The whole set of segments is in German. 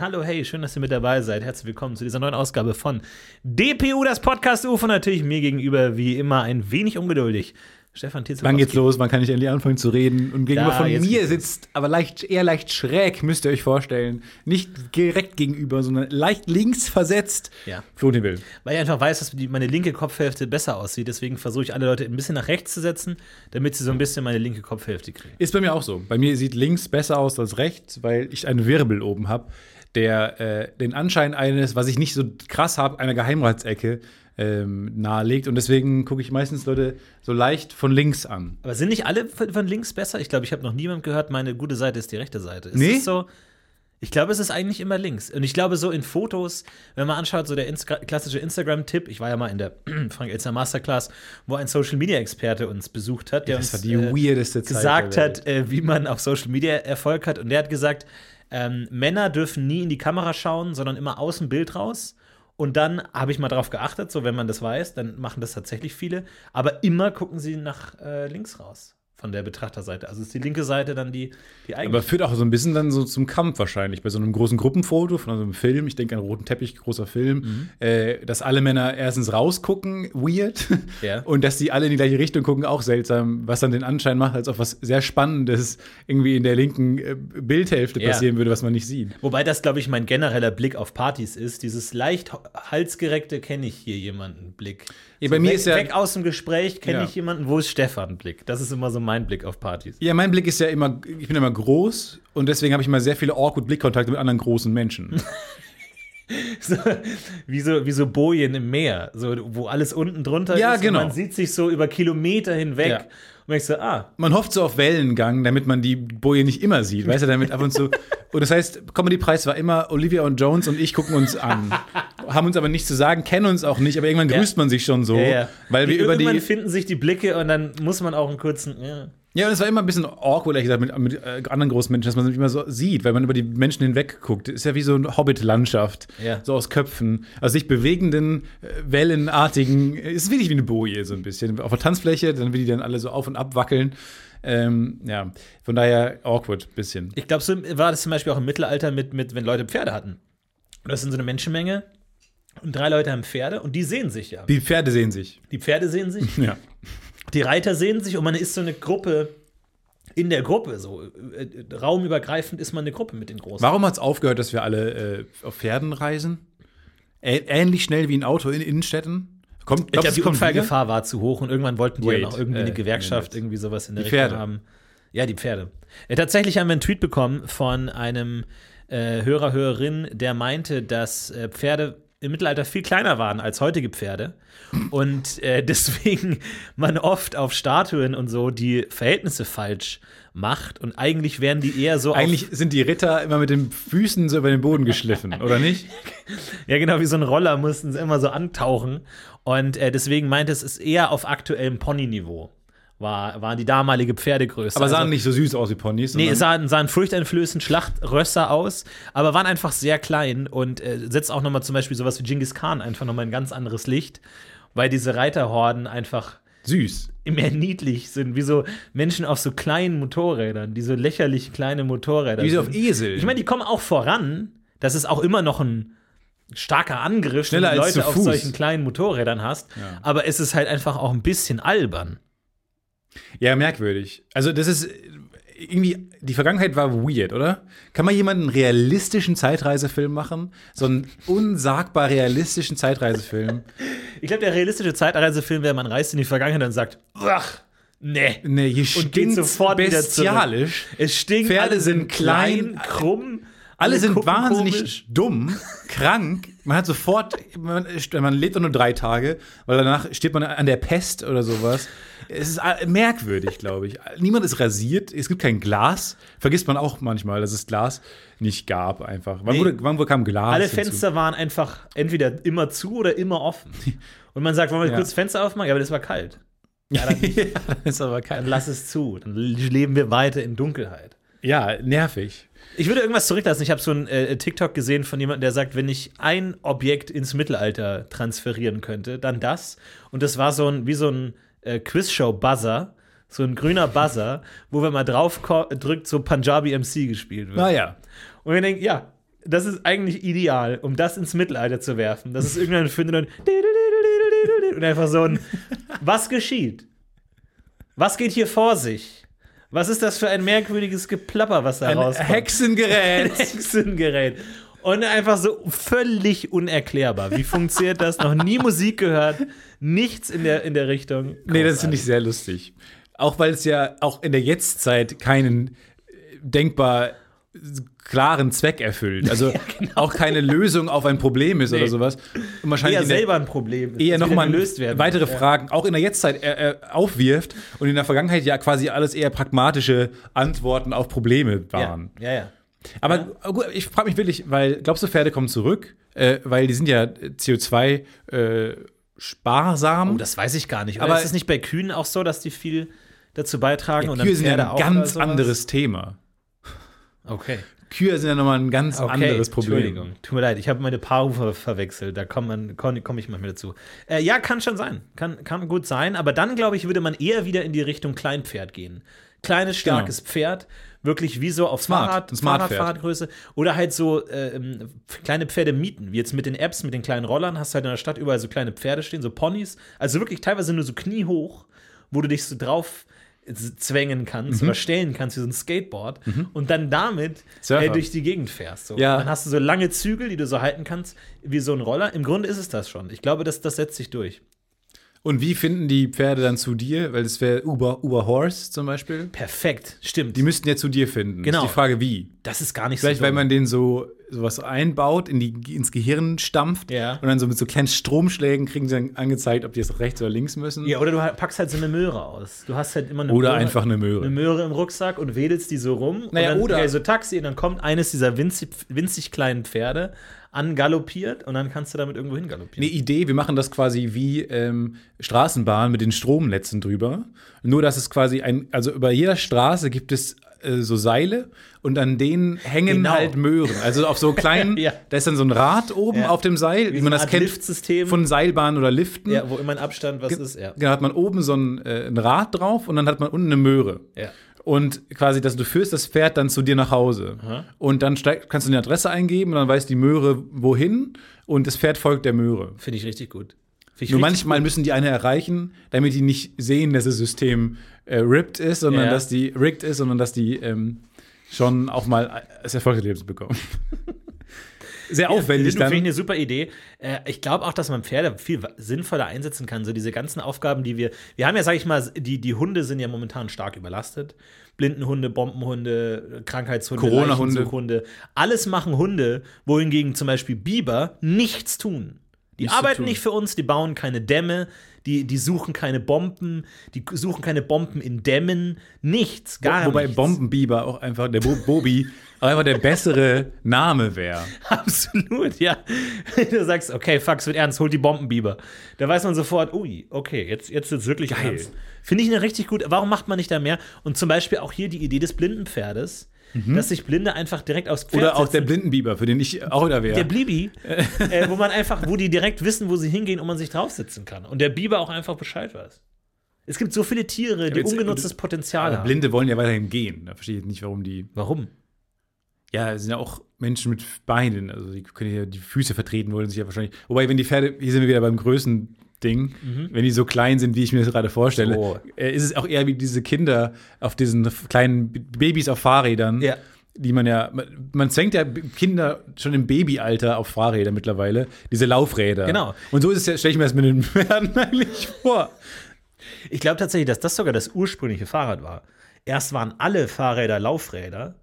Hallo, hey, schön, dass ihr mit dabei seid. Herzlich willkommen zu dieser neuen Ausgabe von DPU, das Podcast UFO. Natürlich mir gegenüber, wie immer, ein wenig ungeduldig. Stefan Tietze. Wann geht's los? Wann kann ich endlich anfangen zu reden? Und gegenüber Da, von mir sitzt, aber leicht, eher leicht schräg, müsst ihr euch vorstellen. Nicht direkt gegenüber, sondern leicht links versetzt. Ja. Florentin Will. Weil ich einfach weiß, dass meine linke Kopfhälfte besser aussieht. Deswegen versuche ich alle Leute ein bisschen nach rechts zu setzen, damit sie so ein bisschen meine linke Kopfhälfte kriegen. Ist bei mir auch so. Bei mir sieht links besser aus als rechts, weil ich einen Wirbel oben habe, der äh, den Anschein eines, was ich nicht so krass habe, einer Geheimratsecke ähm, nahelegt. Und deswegen gucke ich meistens Leute so leicht von links an. Aber sind nicht alle von links besser? Ich glaube, ich habe noch niemand gehört, meine gute Seite ist die rechte Seite. Ist Nee? es so? Ich glaube, es ist eigentlich immer links. Und ich glaube, so in Fotos, wenn man anschaut, so der Insta klassische Instagram-Tipp, ich war ja mal in der Frank Elster Masterclass, wo ein Social-Media-Experte uns besucht hat, der Das uns äh, gesagt hat, äh, wie man auf Social Media Erfolg hat. Und der hat gesagt, ähm, Männer dürfen nie in die Kamera schauen, sondern immer aus dem Bild raus. Und dann habe ich mal drauf geachtet, so wenn man das weiß, dann machen das tatsächlich viele. Aber immer gucken sie nach äh, links raus von der Betrachterseite. Also ist die linke Seite dann die, die Aber eigene. führt auch so ein bisschen dann so zum Kampf wahrscheinlich. Bei so einem großen Gruppenfoto von so einem Film, ich denke an roten Teppich, großer Film, Mhm. äh, dass alle Männer erstens rausgucken, weird. Ja. Und dass die alle in die gleiche Richtung gucken, auch seltsam, was dann den Anschein macht, als ob was sehr Spannendes irgendwie in der linken äh, Bildhälfte Ja. passieren würde, was man nicht sieht. Wobei das, glaube ich, mein genereller Blick auf Partys ist. Dieses leicht halsgereckte kenne ich hier jemanden Blick. Ja, bei mir weg, ist ja- weg aus dem Gespräch kenne ich jemanden, wo ist Stefan Blick? Das ist immer so mein Blick auf Partys. Ja, mein Blick ist ja immer, ich bin immer groß und deswegen habe ich immer sehr viele awkward Blickkontakte mit anderen großen Menschen. So, wie, so, wie so Bojen im Meer, so, wo alles unten drunter Ja, ist. genau. Und man sieht sich so über Kilometer hinweg. Ja. Und denkst so, ah, Man hofft so auf Wellengang, damit man die Boje nicht immer sieht, weißt du, damit ab und zu. Und das heißt, Comedy-Preis war immer Olivia und Jones und ich gucken uns an. haben uns aber nichts zu sagen, kennen uns auch nicht, aber irgendwann Ja. grüßt man sich schon so, ja, ja. weil wir über irgendwann die. finden sich die Blicke und dann muss man auch einen kurzen. Ja. Und es war immer ein bisschen awkward, ehrlich gesagt, mit, mit äh, anderen großen Menschen, dass man sich immer so sieht, weil man über die Menschen hinweg guckt. Ist ja wie so eine Hobbit-Landschaft, Ja. so aus Köpfen, aus sich bewegenden, äh, wellenartigen, äh, ist wirklich wie eine Boje so ein bisschen. Auf der Tanzfläche, dann will die dann alle so auf und ab wackeln. Ähm, ja, von daher awkward, bisschen. Ich glaube, so war das zum Beispiel auch im Mittelalter mit, mit wenn Leute Pferde hatten. Und das sind so eine Menschenmenge und drei Leute haben Pferde und die sehen sich ja. Die Pferde sehen sich. Die Pferde sehen sich, Ja. Die Reiter sehen sich und man ist so eine Gruppe in der Gruppe, so äh, äh, raumübergreifend ist man eine Gruppe mit den Großen. Warum hat es aufgehört, dass wir alle äh, auf Pferden reisen? Ä ähnlich schnell wie ein Auto in Innenstädten? Kommt, Ich glaubst glaube, die kommt wieder? Unfallgefahr war zu hoch und irgendwann wollten die Wait, ja noch irgendwie äh, eine Gewerkschaft, irgendwie sowas in der Die Richtung Pferde. haben. Ja, die Pferde. Ja, tatsächlich haben wir einen Tweet bekommen von einem äh, Hörer, Hörerin, der meinte, dass äh, Pferde im Mittelalter viel kleiner waren als heutige Pferde. Und äh, deswegen man oft auf Statuen und so die Verhältnisse falsch macht. Und eigentlich wären die eher so Eigentlich sind die Ritter immer mit den Füßen so über den Boden geschliffen, oder nicht? ja genau wie so ein Roller mussten sie immer so antauchen. Und äh, deswegen meinte es ist eher auf aktuellem Pony-Niveau war, war die damalige Pferdegröße. Aber sahen Also- nicht so süß aus wie Ponys. Nee, sahen, sahen furchteinflößend Schlachtrösser aus, aber waren einfach sehr klein und äh, setzt auch nochmal zum Beispiel sowas wie Genghis Khan einfach nochmal ein ganz anderes Licht, weil diese Reiterhorden einfach süß. mehr niedlich sind, wie so Menschen auf so kleinen Motorrädern, die so lächerlich kleine Motorräder Wie so auf Esel. Ich meine, die kommen auch voran, das ist auch immer noch ein starker Angriff, Schneller wenn du Leute auf solchen kleinen Motorrädern hast, Ja. aber es ist halt einfach auch ein bisschen albern. Ja, merkwürdig. Also, das ist irgendwie, die Vergangenheit war weird, oder? Kann man jemanden einen realistischen Zeitreisefilm machen? So einen unsagbar realistischen Zeitreisefilm? Ich glaube, der realistische Zeitreisefilm wäre, man reist in die Vergangenheit und sagt, ach, nee. Nee, hier Und geht stinkt sofort bestialisch. Es stinkt, Pferde sind klein, krumm. Alle sind wahnsinnig komisch. dumm, krank. Man hat sofort, man, man lebt nur drei Tage, weil danach steht man an der Pest oder sowas. Es ist äh, merkwürdig, glaube ich. Niemand ist rasiert, es gibt kein Glas. Vergisst man auch manchmal, dass es Glas nicht gab einfach. Wann, Nee. wurde, wann kam Glas? Alle hinzu? Fenster waren einfach entweder immer zu oder immer offen. Und man sagt, wollen wir Ja. kurz Fenster aufmachen? Ja, aber das war kalt. Ja, dann, ja, das ist aber dann kein. lass es zu. Dann leben wir weiter in Dunkelheit. Ja, nervig. Ich würde irgendwas zurücklassen. Ich habe so ein äh, TikTok gesehen von jemandem, der sagt, wenn ich ein Objekt ins Mittelalter transferieren könnte, dann das. Und das war so ein, wie so ein äh, Quizshow-Buzzer, so ein grüner Buzzer, wo wenn man drauf drückt, so Punjabi MC gespielt wird. Naja. Und wir denken, ja, das ist eigentlich ideal, um das ins Mittelalter zu werfen. Das ist irgendwann findet und einfach so ein Was geschieht? Was geht hier vor sich? Was ist das für ein merkwürdiges Geplapper, was da Ein rauskommt? Hexengerät. Hexengerät. Und einfach so völlig unerklärbar. Wie funktioniert das? Noch nie Musik gehört, nichts in der, in der Richtung. Nee, das finde ich sehr lustig. Auch weil es ja auch in der Jetztzeit keinen äh, denkbar klaren Zweck erfüllt. Also auch keine Lösung auf ein Problem ist Nee. oder sowas. Und wahrscheinlich eher selber ein Problem. ist, eher nochmal weitere. Ja. Fragen auch in der Jetztzeit äh, äh, aufwirft und in der Vergangenheit ja quasi alles eher pragmatische Antworten auf Probleme waren. Ja, ja, ja. Aber gut, ich frage mich wirklich, weil glaubst du, Pferde kommen zurück? Äh, weil die sind ja CO2 äh, sparsam. Oh, das weiß ich gar nicht. Oder Aber- ist es nicht bei Kühen auch so, dass die viel dazu beitragen? ja, und Kühe sind ja ein ganz anderes Thema. Okay. Kühe sind ja nochmal ein ganz Okay, anderes Problem. Entschuldigung, tut mir leid, ich habe meine Paarhufe verwechselt. Da komme man- komm, ich manchmal dazu. Äh, ja, kann schon sein. Kann, kann gut sein. Aber dann, glaube ich, würde man eher wieder in die Richtung Kleinpferd gehen. Kleines, starkes Pferd. Wirklich wie so auf. Smart, Fahrrad, ein Smart-Pferd. Fahrradfahrtgröße. Oder halt so äh, kleine Pferde mieten. Wie jetzt mit den Apps, mit den kleinen Rollern, hast du halt in der Stadt überall so kleine Pferde stehen, so Ponys. Also wirklich teilweise nur so kniehoch, wo du dich so drauf zwängen kannst Mhm. oder stellen kannst wie so ein Skateboard und dann damit äh, durch die Gegend fährst. So. Ja. Dann hast du so lange Zügel, die du so halten kannst, wie so ein Roller. Im Grunde ist es das schon. Ich glaube, das, das setzt sich durch. Und wie finden die Pferde dann zu dir? Weil das wäre Uber, Uber Horse zum Beispiel. Perfekt, stimmt. Die müssten ja zu dir finden. Genau. Ist die Frage, wie? das ist gar nicht Vielleicht, so. weil dumm. man den so sowas einbaut, in die, ins Gehirn stampft Ja. und dann so mit so kleinen Stromschlägen kriegen sie dann angezeigt, ob die jetzt rechts oder links müssen. ja, oder du packst halt so eine Möhre aus. Du hast halt immer eine Oder Möhre, einfach eine Möhre. eine Möhre im Rucksack und wedelst die so rum. Naja, und dann, oder- Ja, so Taxi und dann kommt eines dieser winzig, winzig kleinen Pferde angaloppiert und dann kannst du damit irgendwo hingaloppieren. Eine Idee, wir machen das quasi wie ähm, Straßenbahn mit den Stromnetzen drüber. Nur, dass es quasi ein, also über jeder Straße gibt es äh, so Seile und an denen hängen Genau. halt Möhren. Also auf so kleinen, Ja. da ist dann so ein Rad oben Ja. auf dem Seil, wie, so man das Art kennt von Seilbahnen oder Liften. ja, wo immer ein Abstand was ist, ja. Genau, hat man oben so ein, äh, ein Rad drauf und dann hat man unten eine Möhre. Ja. Und quasi, dass du führst das Pferd dann zu dir nach Hause. Und dann steig, kannst du eine Adresse eingeben und dann weiß die Möhre wohin und das Pferd folgt der Möhre. Finde ich richtig gut. Ich Nur richtig manchmal müssen die eine erreichen, damit die nicht sehen, dass das System äh, ripped ist, sondern Ja. dass die rigged ist, sondern dass die ähm, schon auch mal das Erfolgserlebnis bekommen. Sehr aufwendig Finde ich dann. eine super Idee. Äh, ich glaube auch, dass man Pferde viel sinnvoller einsetzen kann. So diese ganzen Aufgaben, die wir. Wir haben ja, sag ich mal, die, die Hunde sind ja momentan stark überlastet. Blindenhunde, Bombenhunde, Krankheitshunde, Corona-Hunde. Alles machen Hunde, wohingegen zum Beispiel Biber nichts tun. Die Nichts arbeiten nicht für uns, die bauen keine Dämme, die, die suchen keine Bomben, die suchen keine Bomben in Dämmen, nichts, gar Wobei nichts. Bombenbiber auch einfach, der Bo Bobi, auch einfach der bessere Name wäre. Absolut, ja. Du sagst, okay, fuck, es wird ernst, hol die Bombenbiber. Da weiß man sofort, ui, okay, jetzt, jetzt wird es wirklich Geil. ernst. Finde ich eine richtig gut. Warum macht man nicht da mehr? Und zum Beispiel auch hier die Idee des Blindenpferdes, dass sich Blinde einfach direkt aufs Pferd Mhm. Oder auch der setzen. Blindenbiber, für den ich auch da wäre. Der Blibi, äh, wo man einfach, wo die direkt wissen, wo sie hingehen und man sich draufsitzen kann. Und der Biber auch einfach Bescheid weiß. Es gibt so viele Tiere, die jetzt- ungenutztes Potenzial Aber haben. Blinde wollen ja weiterhin gehen. Da verstehe ich nicht, warum die. Warum? Ja, es sind ja auch Menschen mit Beinen. Also die können ja die Füße vertreten wollen sich ja wahrscheinlich. Wobei, wenn die Pferde, hier sind wir wieder beim Größending, wenn die so klein sind, wie ich mir das gerade vorstelle, Mhm. So. äh, ist es auch eher wie diese Kinder auf diesen kleinen Babys auf Fahrrädern. Ja. Die man ja, man, zwängt ja Kinder schon im Babyalter auf Fahrräder mittlerweile, diese Laufräder. Genau. Und so ist es ja, stelle ich mir das mit den Pferden eigentlich vor. Ich glaube tatsächlich, dass das sogar das ursprüngliche Fahrrad war. Erst waren alle Fahrräder Laufräder.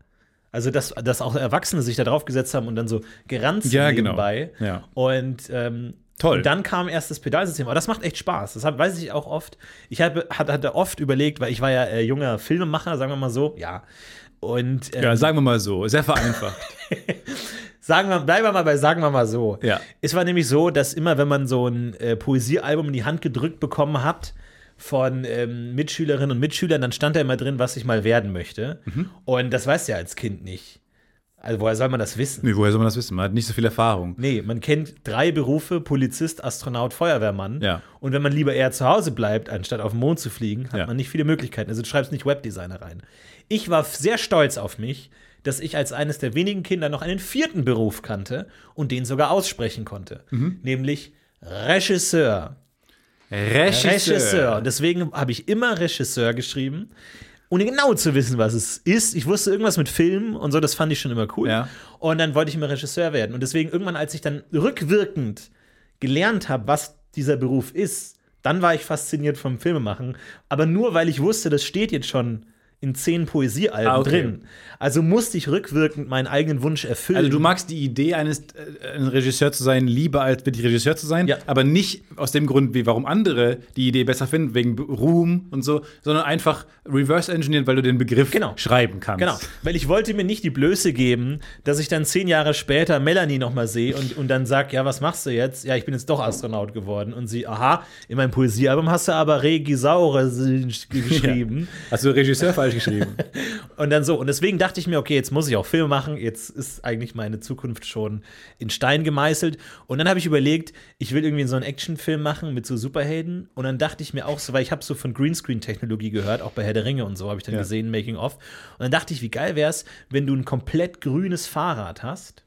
Also, dass, dass auch Erwachsene sich da drauf gesetzt haben und dann so gerannt sind Ja, genau. nebenbei. Ja. Und, ähm, Toll. und dann kam erst das Pedalsystem. Aber das macht echt Spaß. Das hab, weiß ich auch oft. Ich habe, hat- hatte oft überlegt, weil ich war ja äh, junger Filmemacher, sagen wir mal so. Ja. Und ähm, Ja, sagen wir mal so, sehr vereinfacht. sagen wir, bleiben wir mal bei sagen wir mal so. Ja. Es war nämlich so, dass immer, wenn man so ein äh, Poesiealbum in die Hand gedrückt bekommen hat von ähm, Mitschülerinnen und Mitschülern, dann stand da immer drin, was ich mal werden möchte. Mhm. Und das weißt du ja als Kind nicht. Also woher soll man das wissen? Nee, woher soll man das wissen? Man hat nicht so viel Erfahrung. Nee, man kennt drei Berufe: Polizist, Astronaut, Feuerwehrmann. Ja. Und wenn man lieber eher zu Hause bleibt, anstatt auf den Mond zu fliegen, hat Ja. man nicht viele Möglichkeiten. Also du schreibst nicht Webdesigner rein. Ich war sehr stolz auf mich, dass ich als eines der wenigen Kinder noch einen vierten Beruf kannte und den sogar aussprechen konnte. Mhm. Nämlich Regisseur. Regisseur. Regisseur. Und deswegen habe ich immer Regisseur geschrieben, ohne genau zu wissen, was es ist. Ich wusste irgendwas mit Filmen und so, das fand ich schon immer cool. Ja. Und dann wollte ich immer Regisseur werden. Und deswegen irgendwann, als ich dann rückwirkend gelernt habe, was dieser Beruf ist, dann war ich fasziniert vom Filmemachen. Aber nur, weil ich wusste, das steht jetzt schon in zehn Poesiealben Ah, okay. drin. Also musste ich rückwirkend meinen eigenen Wunsch erfüllen. Also du magst die Idee eines äh, ein Regisseur zu sein lieber als wirklich Regisseur zu sein, Ja. aber nicht aus dem Grund, wie warum andere die Idee besser finden, wegen Ruhm und so, sondern einfach reverse engineeren, weil du den Begriff Genau. schreiben kannst. Genau, weil ich wollte mir nicht die Blöße geben, dass ich dann zehn Jahre später Melanie noch mal sehe und, und dann sag, ja, was machst du jetzt? Ja, ich bin jetzt doch Astronaut geworden. Und sie, aha, in meinem Poesiealbum hast du aber Regisaure geschrieben. Hast du Regisseur falsch geschrieben? Und dann so. Und deswegen dachte ich mir, okay, jetzt muss ich auch Filme machen. Jetzt ist eigentlich meine Zukunft schon in Stein gemeißelt. Und dann habe ich überlegt, ich will irgendwie so einen Actionfilm machen mit so Superhelden. Und dann dachte ich mir auch so, weil ich habe so von Greenscreen-Technologie gehört, auch bei Herr der Ringe und so habe ich dann Ja. gesehen, Making of. Und dann dachte ich, wie geil wäre es, wenn du ein komplett grünes Fahrrad hast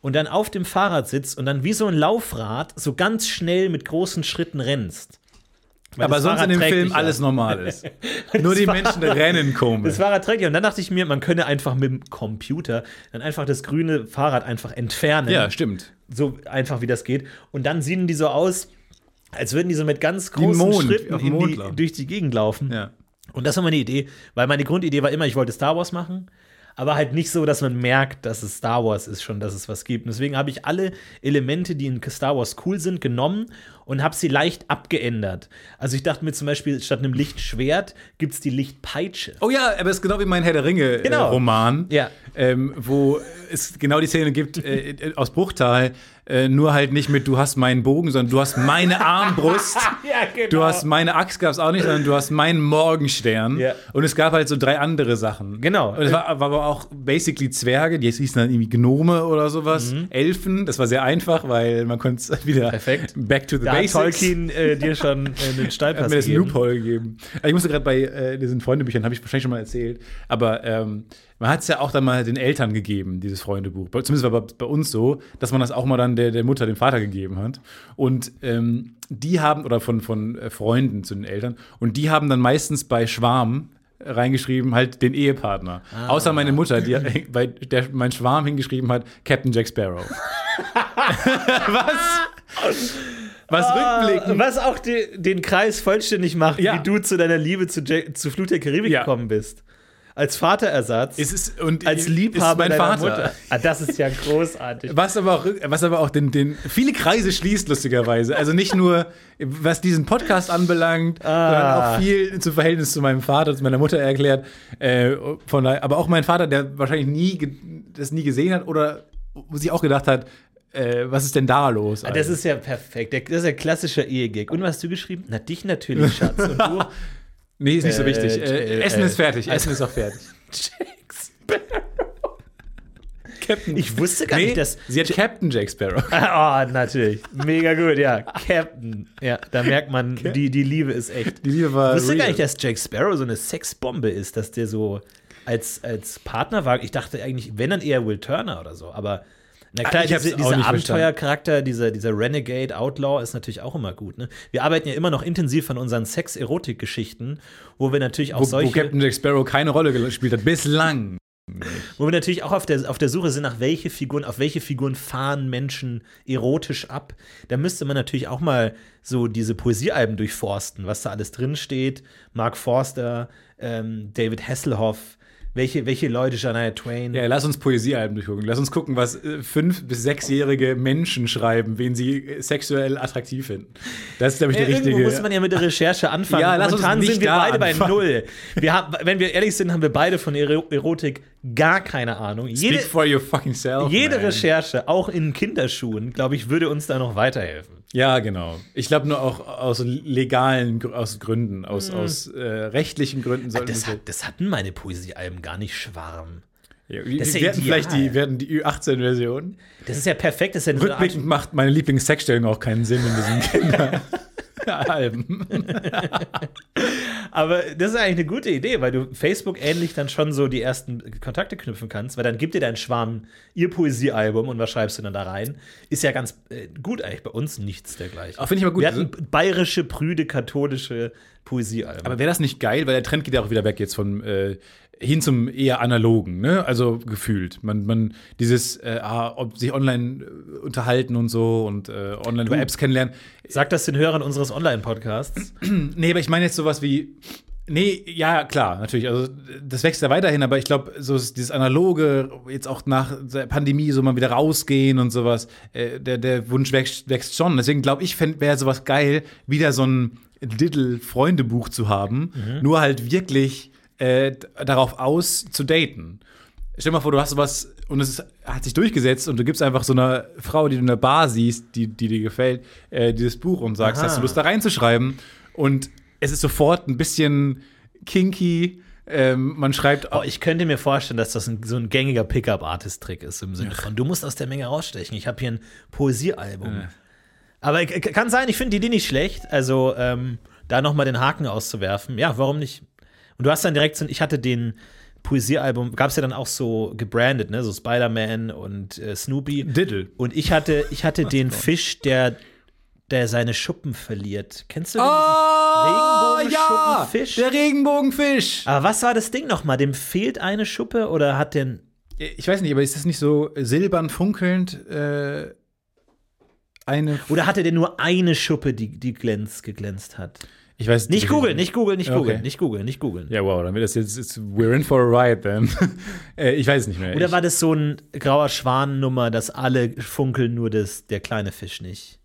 und dann auf dem Fahrrad sitzt und dann wie so ein Laufrad so ganz schnell mit großen Schritten rennst. Weil aber sonst in dem Film ja. alles normal ist. Nur die Fahrrad- Menschen rennen komisch. Das Fahrrad trägt ja. Und dann dachte ich mir, man könne einfach mit dem Computer dann einfach das grüne Fahrrad einfach entfernen. ja, stimmt. So einfach wie das geht. Und dann sehen die so aus, als würden die so mit ganz großen Mond, Schritten die, durch die Gegend laufen. Ja. Und das war meine Idee, weil meine Grundidee war immer, ich wollte Star Wars machen, aber halt nicht so, dass man merkt, dass es Star Wars ist, schon, dass es was gibt. Und deswegen habe ich alle Elemente, die in Star Wars cool sind, genommen und habe sie leicht abgeändert. Also ich dachte mir zum Beispiel, statt einem Lichtschwert gibt es die Lichtpeitsche. Oh ja, aber es ist genau wie mein Herr der Ringe Genau. äh, Roman, Ja. ähm, wo es genau die Szene gibt äh, aus Bruchtal, äh, nur halt nicht mit du hast meinen Bogen, sondern du hast meine Armbrust. Ja, genau. Du hast meine Axt gab es auch nicht, sondern du hast meinen Morgenstern. Ja. Und es gab halt so drei andere Sachen. Genau. Und es war, war aber auch basically Zwerge, die hießen dann irgendwie Gnome oder sowas. Elfen, das war sehr einfach, weil man konnte es wieder Mhm. Perfekt. back to the Da hat basics. Tolkien äh, dir schon äh, den Er hat mir das gegeben. Loophole gegeben. Ich musste gerade bei äh, diesen Freundebüchern, habe ich wahrscheinlich schon mal erzählt, aber ähm, man hat es ja auch dann mal den Eltern gegeben, dieses Freundebuch. Zumindest war bei, bei uns so, dass man das auch mal dann der, der Mutter, dem Vater gegeben hat. Und ähm, die haben, oder von, von äh, Freunden zu den Eltern, und die haben dann meistens bei Schwarm reingeschrieben, halt den Ehepartner. Ah. Außer meine Mutter, die bei der mein Schwarm hingeschrieben hat, Captain Jack Sparrow. Was? Was rückblickend Was auch die, den Kreis vollständig macht, Ja. wie du zu deiner Liebe zu, Jack, zu Flut der Karibik Ja. gekommen bist. Als Vaterersatz, ist, und als Liebhaber ist mein Vater. Mutter. Ah, das ist ja großartig. Was aber auch, was aber auch den, den viele Kreise schließt, lustigerweise. Also nicht nur, was diesen Podcast anbelangt, sondern Ah. auch viel zum Verhältnis zu meinem Vater, zu meiner Mutter erklärt. Äh, von daher, aber auch mein Vater, der wahrscheinlich nie das nie gesehen hat oder sich auch gedacht hat, äh, was ist denn da los? Ah, Das ist ja perfekt. Das ist ja klassischer Ehegag. Und was hast du geschrieben? Na, dich natürlich, Schatz. Und du? nee, ist nicht so Äh, wichtig. Äh, äh, Essen äh, ist fertig. Essen ist auch fertig. Jack Captain. Ich wusste gar nee, nicht, dass. sie hat Captain Jack Sparrow. Ah, Oh, natürlich. Mega gut, ja. Captain. Ja, da merkt man, die, die Liebe ist echt. Die Liebe war Ich wusste gar real. nicht, dass Jack Sparrow so eine Sexbombe ist, dass der so als, als Partner war. Ich dachte eigentlich, wenn dann eher Will Turner oder so. Aber na klar, Ah, ich hab's diese, dieser. Abenteuercharakter, dieser, dieser Renegade Outlaw ist natürlich auch immer gut. Ne? Wir arbeiten ja immer noch intensiv an unseren Sex-Erotik-Geschichten, wo wir natürlich auch Wo, solche. wo Captain Jack Sparrow keine Rolle gespielt hat, bislang. Wo wir natürlich auch auf der, auf der Suche sind, nach welche Figuren, auf welche Figuren fahren Menschen erotisch ab. Da müsste man natürlich auch mal so diese Poesiealben durchforsten, was da alles drin steht. Mark Forster, ähm, David Hasselhoff, welche, welche Leute, Shania Twain. Ja, lass uns Poesiealben durchgucken. Lass uns gucken, was äh, fünf- bis sechsjährige Menschen schreiben, wen sie äh, sexuell attraktiv finden. Das ist, glaube ich, Ja, der irgendwo richtige. muss man ja mit der Recherche anfangen. Ja, lass uns Momentan nicht sind wir da beide bei anfangen. Null. Wir haben, wenn wir ehrlich sind, haben wir beide von Ero- Erotik gar keine Ahnung. Jede, Speak for your fucking self. jede man. Recherche, auch in Kinderschuhen, glaube ich, würde uns da noch weiterhelfen. Ja, genau. Ich glaube nur auch aus legalen aus Gründen, aus, aus äh, rechtlichen Gründen sollten Mhm. Das, hat, das hatten meine Poesiealben gar nicht schwarm. Ja, wir Das ist ja ideal. vielleicht die, hatten die Ü18-Version. Das ist ja perfekt. Das ist ja so Rückblickend macht meine Lieblingssexstellung auch keinen Sinn in diesen Kinderalben. Aber das ist eigentlich eine gute Idee, weil du Facebook ähnlich dann schon so die ersten Kontakte knüpfen kannst, weil dann gibt dir dein Schwarm ihr Poesiealbum und was schreibst du dann da rein? Ist ja ganz äh, gut eigentlich bei uns nichts dergleichen. Auch finde ich aber gut. Wir hatten bayerische, prüde, katholische Poesiealben. Aber wäre das nicht geil, weil der Trend geht ja auch wieder weg jetzt von äh, hin zum eher analogen, ne? Also gefühlt. Man, man dieses äh, ah, ob sich online äh, unterhalten und so und äh, online über Apps kennenlernen. Sag das den Hörern unseres Online-Podcasts. Nee, aber ich meine jetzt sowas wie. Nee, ja, klar, natürlich. Also, das wächst ja weiterhin, aber ich glaube, so ist dieses Analoge, jetzt auch nach der Pandemie so mal wieder rausgehen und sowas, äh, der, der Wunsch wächst, wächst schon. Deswegen glaube ich, wäre sowas geil, wieder so ein Little-Freundebuch zu haben, nur halt wirklich äh, darauf aus zu daten. Stell dir mal vor, du hast sowas und es ist, hat sich durchgesetzt und du gibst einfach so einer Frau, die du in der Bar siehst, die, die dir gefällt, äh, dieses Buch und sagst, Aha. hast du Lust da reinzuschreiben? Und es ist sofort ein bisschen kinky. Ähm, man schreibt Oh, ich könnte mir vorstellen, dass das ein, so ein gängiger Pickup-Artist-Trick ist im Sinne von, du musst aus der Menge rausstechen. Ich habe hier ein Poesiealbum. Aber k- kann sein, ich finde die Idee nicht schlecht. Also, ähm, da nochmal den Haken auszuwerfen. Ja, warum nicht? Und du hast dann direkt so, ich hatte den Poesiealbum, gab es ja dann auch so gebrandet, ne? So Spider-Man und äh, Snoopy. Diddle. Und ich hatte, ich hatte den Fisch, der, der seine Schuppen verliert. Kennst du den? Oh, Regenbogenschuppenfisch? Der Regenbogenfisch. Aber was war das Ding nochmal? Dem fehlt eine Schuppe oder hat der. Ich weiß nicht, aber ist das nicht so silbern funkelnd? Äh, eine. Oder hatte der nur eine Schuppe, die, die glänzt, geglänzt hat? Ich weiß Nicht googeln, nicht googeln, nicht Okay. googeln, nicht googeln, nicht googeln. Ja, wow, dann wird das jetzt. We're in for a ride, then. äh, ich weiß es nicht mehr. Oder ich, war das so ein grauer Schwan-Nummer, dass alle funkeln, nur das, der kleine Fisch nicht?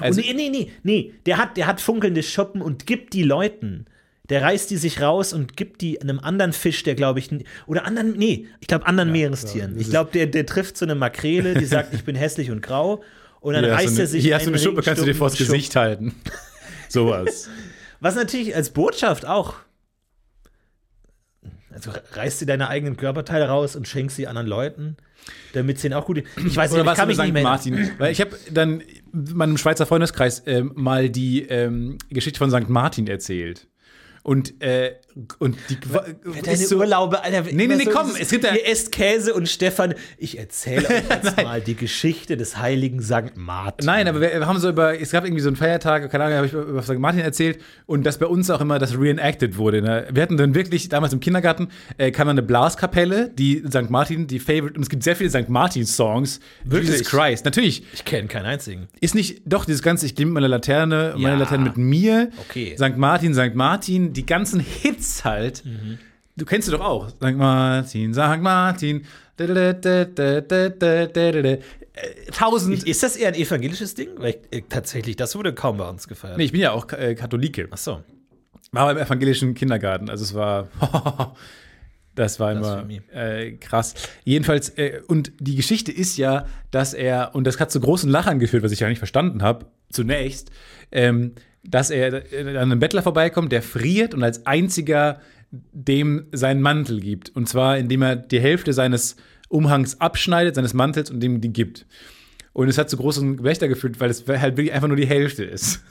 Also- und nee, nee, nee, nee, der hat, der hat funkelnde Schuppen und gibt die Leuten. Der reißt die sich raus und gibt die einem anderen Fisch, der glaube ich, oder anderen, nee, ich glaube anderen Meerestieren. das ich glaube, der, der trifft so eine Makrele, die sagt, ich bin hässlich und grau. Und dann hast reißt er eine, sich hier hast du eine Schuppe, kannst du dir vors Gesicht halten. Sowas. Was natürlich als Botschaft auch. Also reißt dir deine eigenen Körperteile raus und schenkst sie anderen Leuten, damit es denen auch gut. Ich weiß Oder nicht, ich was kann mich nicht mehr. Martin? Weil ich habe dann meinem Schweizer Freundeskreis ähm, mal die ähm, Geschichte von St. Martin erzählt. Und, äh, und die Deine ist so- Urlaube, Alter. Nee, nee, nee, komm, dieses, es gibt ja- Ihr esst Käse und Stefan, ich erzähle euch jetzt mal die Geschichte des heiligen St. Martin. Nein, aber wir haben so über, es gab irgendwie so einen Feiertag, keine Ahnung, habe ich über St. Martin erzählt und dass bei uns auch immer das reenacted wurde. Ne? Wir hatten dann wirklich, damals im Kindergarten, äh, kam dann eine Blaskapelle, die St. Martin, die Favorite, und es gibt sehr viele St. Martin-Songs. Jesus Christ. Natürlich, Ich kenne keinen einzigen. ist nicht, doch, dieses ganze, ich gehe mit meiner Laterne, meine Ja. Laterne mit mir, Okay. St. Martin, St. Martin, die ganzen Hits halt. Mhm. Du kennst sie doch auch. St. Martin, St. Martin. Tausend. Ist das eher ein evangelisches Ding? Weil ich, äh, tatsächlich, das wurde kaum bei uns gefeiert. Nee, ich bin ja auch äh, Katholike. Ach so. War beim evangelischen Kindergarten. Also es war. das war immer äh, krass. Jedenfalls, äh, und die Geschichte ist ja, dass er, und das hat zu großen Lachern geführt, was ich ja nicht verstanden habe, zunächst, ähm, dass er an einem Bettler vorbeikommt, der friert und als einziger dem seinen Mantel gibt. Und zwar, indem er die Hälfte seines Umhangs abschneidet, seines Mantels und dem die gibt. Und es hat zu großen Gelächter geführt, weil es halt wirklich einfach nur die Hälfte ist.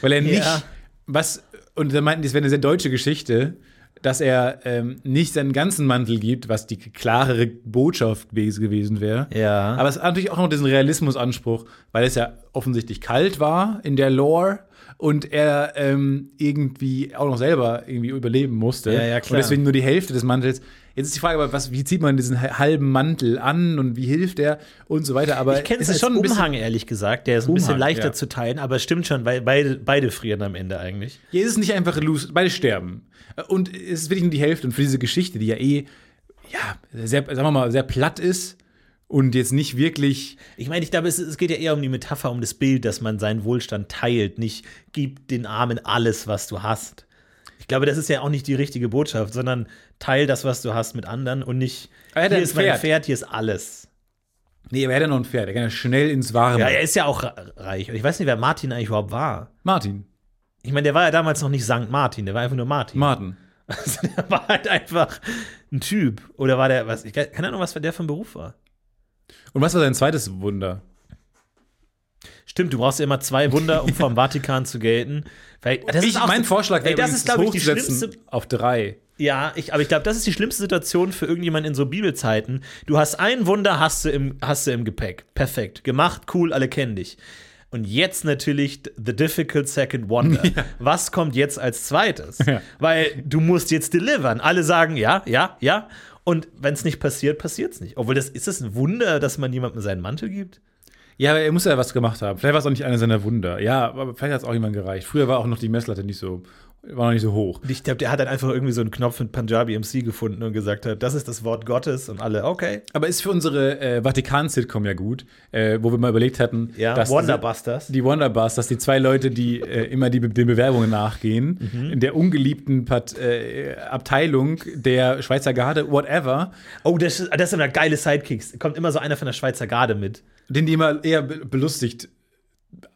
Weil er nicht, Ja. was, und da meinten, das wäre eine sehr deutsche Geschichte, dass er ähm, nicht seinen ganzen Mantel gibt, was die klarere Botschaft gewes- gewesen wäre. Ja. Aber es hat natürlich auch noch diesen Realismusanspruch, weil es ja offensichtlich kalt war in der Lore und er ähm, irgendwie auch noch selber irgendwie überleben musste. Ja, ja, klar. Und deswegen nur die Hälfte des Mantels. Jetzt ist die Frage, aber was, wie zieht man diesen halben Mantel an und wie hilft er und so weiter. Aber Ich kenne es als schon ein bisschen Umhang, ehrlich gesagt. Der ist ein bisschen Umhang, leichter ja. zu teilen, aber es stimmt schon, weil beide, beide frieren am Ende eigentlich. Hier ist es nicht einfach loose, beide sterben. Und es ist wirklich nur die Hälfte. Und für diese Geschichte, die ja eh, ja, sehr, sagen wir mal, sehr platt ist und jetzt nicht wirklich. Ich meine, ich glaube, es, es geht ja eher um die Metapher, um das Bild, dass man seinen Wohlstand teilt, nicht gib den Armen alles, was du hast. Ich glaube, das ist ja auch nicht die richtige Botschaft, sondern teil das, was du hast, mit anderen und nicht, hat hier ein ist mein Pferd. Pferd, hier ist alles. Nee, aber er hat ja noch ein Pferd. Er kann ja schnell ins Warme. Ja, er ist ja auch re- reich. Und ich weiß nicht, wer Martin eigentlich überhaupt war. Martin. Ich meine, der war ja damals noch nicht Sankt Martin, der war einfach nur Martin. Martin. Also der war halt einfach ein Typ. Oder war der, was, ich keine Ahnung, was der für ein Beruf war. Und was war dein zweites Wunder? Stimmt, du brauchst ja immer zwei Wunder, um vom Vatikan zu gelten. Weil, das ich, ist mein Vorschlag ey, wäre, das ist, glaube ich, die schlimmste. auf drei. Ja, ich, aber ich glaube, das ist die schlimmste Situation für irgendjemanden in so Bibelzeiten. Du hast ein Wunder, hast du im, hast du im Gepäck. Perfekt. Gemacht, cool, alle kennen dich. Und jetzt natürlich the difficult second wonder. Was kommt jetzt als zweites? Ja. Weil du musst jetzt delivern. Alle sagen ja, ja, ja. Und wenn es nicht passiert, passiert es nicht. Obwohl, das, ist das ein Wunder, dass man jemandem seinen Mantel gibt? Ja, aber er muss ja was gemacht haben. Vielleicht war es auch nicht einer seiner Wunder. Ja, aber vielleicht hat es auch jemand gereicht. Früher war auch noch die Messlatte nicht so, war noch nicht so hoch. Ich glaube, der hat dann einfach irgendwie so einen Knopf mit Punjabi MC gefunden und gesagt hat, das ist das Wort Gottes und alle, okay. Aber ist für unsere äh, Vatikan-Sitcom ja gut, äh, wo wir mal überlegt hatten, Ja, dass Wonderbusters. die Wonderbusters, die zwei Leute, die äh, immer die, den Bewerbungen nachgehen, Mhm. in der ungeliebten Part, äh, Abteilung der Schweizer Garde, whatever, Oh, das, ist- das sind ja geile Sidekicks. Kommt immer so einer von der Schweizer Garde mit. den die immer eher be- belustigt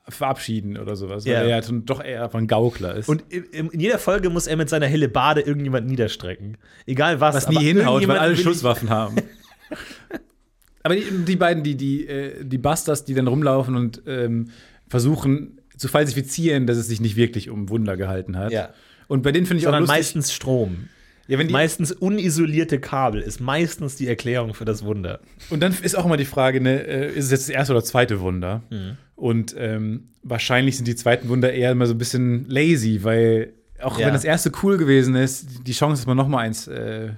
verabschieden oder sowas, Ja. weil er ja doch eher ein Gaukler ist. Und in, in jeder Folge muss er mit seiner Hellebade irgendjemand niederstrecken. Egal was. was nie hinhaut, weil alle Schusswaffen haben. Aber die, die beiden, die, die, äh, die Busters, die dann rumlaufen und ähm, versuchen zu falsifizieren, dass es sich nicht wirklich um Wunder gehalten hat. Ja. Und bei denen finde ich auch Sondern lustig. meistens Strom. ja, wenn die, Meistens unisolierte Kabel ist meistens die Erklärung für das Wunder. und dann ist auch immer die Frage, ne, äh, ist es jetzt das erste oder zweite Wunder? Mhm. Und ähm, wahrscheinlich sind die zweiten Wunder eher immer so ein bisschen lazy, weil auch Ja. wenn das erste cool gewesen ist, die Chance, dass man noch mal eins äh,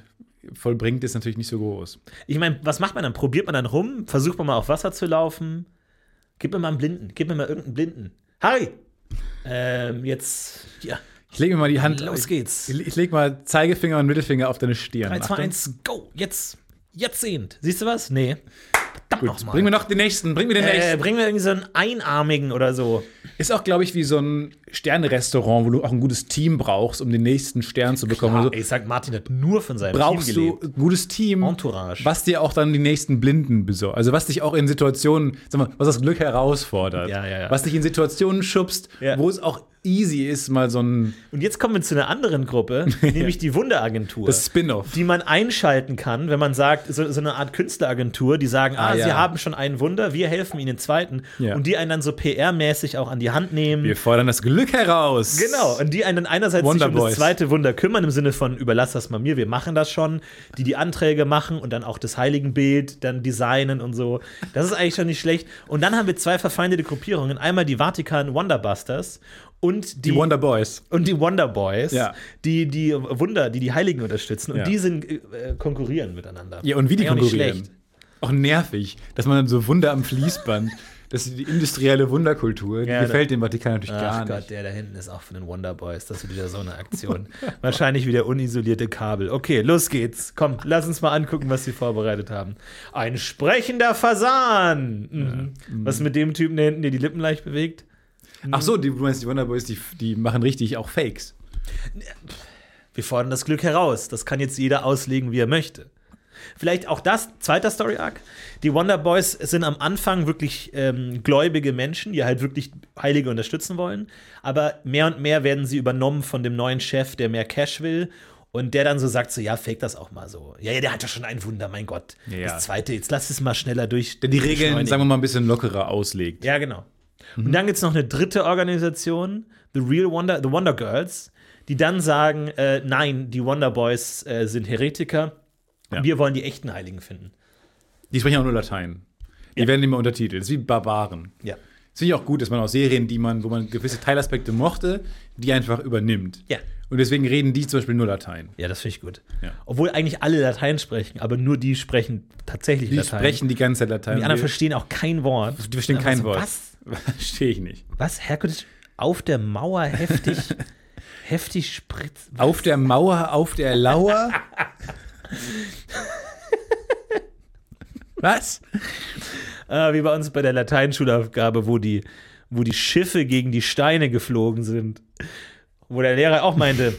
vollbringt, ist natürlich nicht so groß. Ich meine, was macht man dann? Probiert man dann rum? Versucht man mal auf Wasser zu laufen? Gib mir mal einen Blinden. Gib mir mal irgendeinen Blinden. Harry! Ähm, jetzt, ja. Ich lege mir mal die Hand. Los geht's. Ich, ich lege mal Zeigefinger und Mittelfinger auf deine Stirn. 3, 2, Achtung. 1, go! Jetzt! Jetzt sehend. Siehst du was? Nee. Verdammt nochmal. bring mir noch den nächsten, bring mir den äh, nächsten. bringen wir irgendwie so einen Einarmigen oder so. Ist auch, glaube ich, wie so ein Sterne-Restaurant, wo du auch ein gutes Team brauchst, um den nächsten Stern zu bekommen. Ah, Also ey, sagt Martin hat nur von seinem brauchst Team du gelebt. ein gutes Team, Entourage. was dir auch dann die nächsten Blinden besorgt. Also was dich auch in Situationen, sag mal, was das Glück herausfordert. Ja, ja, ja. Was dich in Situationen schubst, wo es auch easy ist, mal so ein Und jetzt kommen wir zu einer anderen Gruppe, nämlich die Wunderagentur. das Spin-off. die man einschalten kann, wenn man sagt, so, so eine Art Künstleragentur, die sagen, ah, Ah, ja. sie haben schon ein Wunder, wir helfen ihnen den zweiten. Ja. Und die einen dann so PR-mäßig auch an die Hand nehmen. Wir fordern das Glück heraus. Genau, und die einen dann einerseits sich Wonder um das Boys. zweite Wunder kümmern, im Sinne von überlass das mal mir, wir machen das schon, die die Anträge machen und dann auch das Heiligenbild dann designen und so. Das ist eigentlich schon nicht schlecht. Und dann haben wir zwei verfeindete Gruppierungen, einmal die Vatikan Wonderbusters und die, Die Wonder Boys. und die Wonder Boys, Ja. die die Wunder, die die Heiligen unterstützen und Ja. die sind äh, konkurrieren miteinander. Ja, und wie die auch nicht konkurrieren. schlecht. Auch nervig, dass man dann so Wunder am Fließband, das ist die industrielle Wunderkultur, die Ja, gefällt dem Vatikan natürlich Ach gar Gott, nicht. der da hinten ist auch von den Wonder Boys. Das ist wieder so eine Aktion. Wahrscheinlich wieder unisolierte Kabel. Okay, los geht's. Komm, lass uns mal angucken, was sie vorbereitet haben. Ein sprechender Fasan. Mhm. Was mit dem Typen da hinten, der die Lippen leicht bewegt? Ach so, die, du meinst, die Wonder Boys, die, die machen richtig auch Fakes. Wir fordern das Glück heraus. Das kann jetzt jeder auslegen, wie er möchte. Vielleicht auch das, zweiter Story Arc. Die Wonder Boys sind am Anfang wirklich ähm, gläubige Menschen, die halt wirklich Heilige unterstützen wollen. Aber mehr und mehr werden sie übernommen von dem neuen Chef, der mehr Cash will. Und der dann so sagt: so, ja, fake das auch mal so. Ja, ja, der hat doch schon ein Wunder, mein Gott. Ja, ja. Das zweite, jetzt lass es mal schneller durch. Der die Regeln, sagen wir mal, ein bisschen lockerer auslegt. Ja, genau. Und dann gibt es noch eine dritte Organisation, The Real Wonder, The Wonder Girls, die dann sagen, äh, nein, die Wonder Boys äh, sind Heretiker. Ja. Wir wollen die echten Heiligen finden. Die sprechen auch nur Latein. Die Ja. werden immer untertitelt. Das ist wie Barbaren. Ja. Das finde ich auch gut, dass man aus Serien, die man, wo man gewisse Teilaspekte mochte, die einfach übernimmt. Ja. Und deswegen reden die zum Beispiel nur Latein. Ja, das finde ich gut. Ja. Obwohl eigentlich alle Latein sprechen, aber nur die sprechen tatsächlich Die Latein. sprechen die ganze Zeit Latein. die anderen verstehen auch kein Wort. die verstehen Einfach kein so, Wort. Was? Verstehe ich nicht. Was? Herkules auf der Mauer heftig, heftig spritzt. Auf der Mauer, auf der Lauer. Was? Ah, wie bei uns bei der Lateinschulaufgabe, wo die, wo die Schiffe gegen die Steine geflogen sind. Wo der Lehrer auch meinte,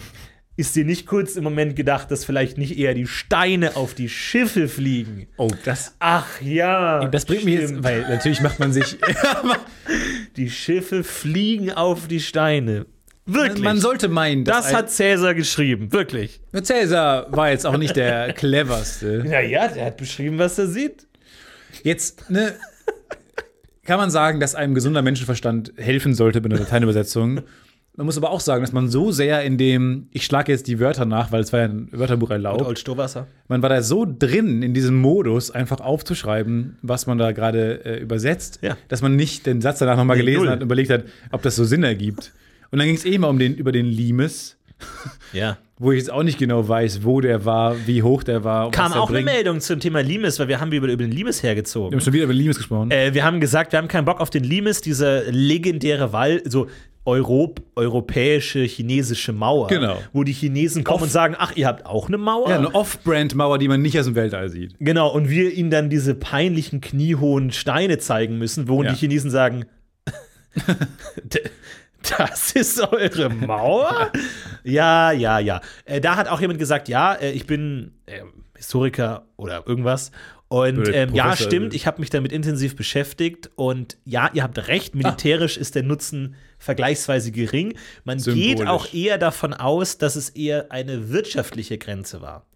ist dir nicht kurz im Moment gedacht, dass vielleicht nicht eher die Steine auf die Schiffe fliegen? Oh, das, Ach ja. das bringt mich jetzt, stimmt. weil natürlich macht man sich. Die Schiffe fliegen auf die Steine. Wirklich. Man sollte meinen, dass das hat Cäsar geschrieben, wirklich. Cäsar war jetzt auch nicht der cleverste. Naja, der hat beschrieben, was er sieht. Jetzt, ne, kann man sagen, dass einem gesunder Menschenverstand helfen sollte bei einer Lateinübersetzung. Man muss aber auch sagen, dass man so sehr in dem, ich schlage jetzt die Wörter nach, weil es war ja ein Wörterbuch erlaubt. Old Stowasser. Man war da so drin in diesem Modus, einfach aufzuschreiben, was man da gerade äh, übersetzt, Ja. dass man nicht den Satz danach nochmal gelesen null. hat und überlegt hat, ob das so Sinn ergibt. Und dann ging es eh mal um den, über den Limes, Ja. wo ich jetzt auch nicht genau weiß, wo der war, wie hoch der war. Kam auch eine bringt. Meldung zum Thema Limes, weil wir haben über, über den Limes Wir hergezogen. haben schon wieder über Limes gesprochen. Äh, wir haben gesagt, wir haben keinen Bock auf den Limes, dieser legendäre Wall, so Europ, europäische chinesische Mauer. Genau. Wo die Chinesen kommen und sagen, ach, ihr habt auch eine Mauer? ja, eine Off-Brand-Mauer, die man nicht aus dem Weltall sieht. Genau, und wir ihnen dann diese peinlichen kniehohen Steine zeigen müssen, wo Ja. die Chinesen sagen, "D- das ist eure Mauer? ja, ja, ja. Äh, da hat auch jemand gesagt, ja, äh, ich bin äh, Historiker oder irgendwas. Und Oder ähm, ja, stimmt, ich habe mich damit intensiv beschäftigt. Und ja, ihr habt recht, militärisch ist der Nutzen vergleichsweise gering. Man geht Symbolisch. auch eher davon aus, dass es eher eine wirtschaftliche Grenze war.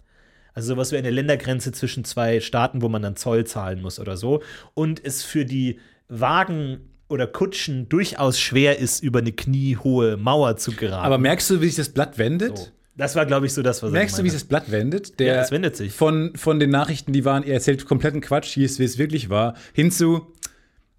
Also sowas wie eine Ländergrenze zwischen zwei Staaten, wo man dann Zoll zahlen muss oder so. Und es für die Wagen oder Kutschen durchaus schwer ist, über eine kniehohe Mauer zu geraten. Aber merkst du, wie sich das Blatt wendet? so. Das war, glaube ich, so das, was er Merkst du, wie sich das Blatt wendet? Der Ja, es wendet sich. Von, von den Nachrichten, die waren, ihr erzählt kompletten Quatsch, hier ist, wie es wirklich war, hinzu,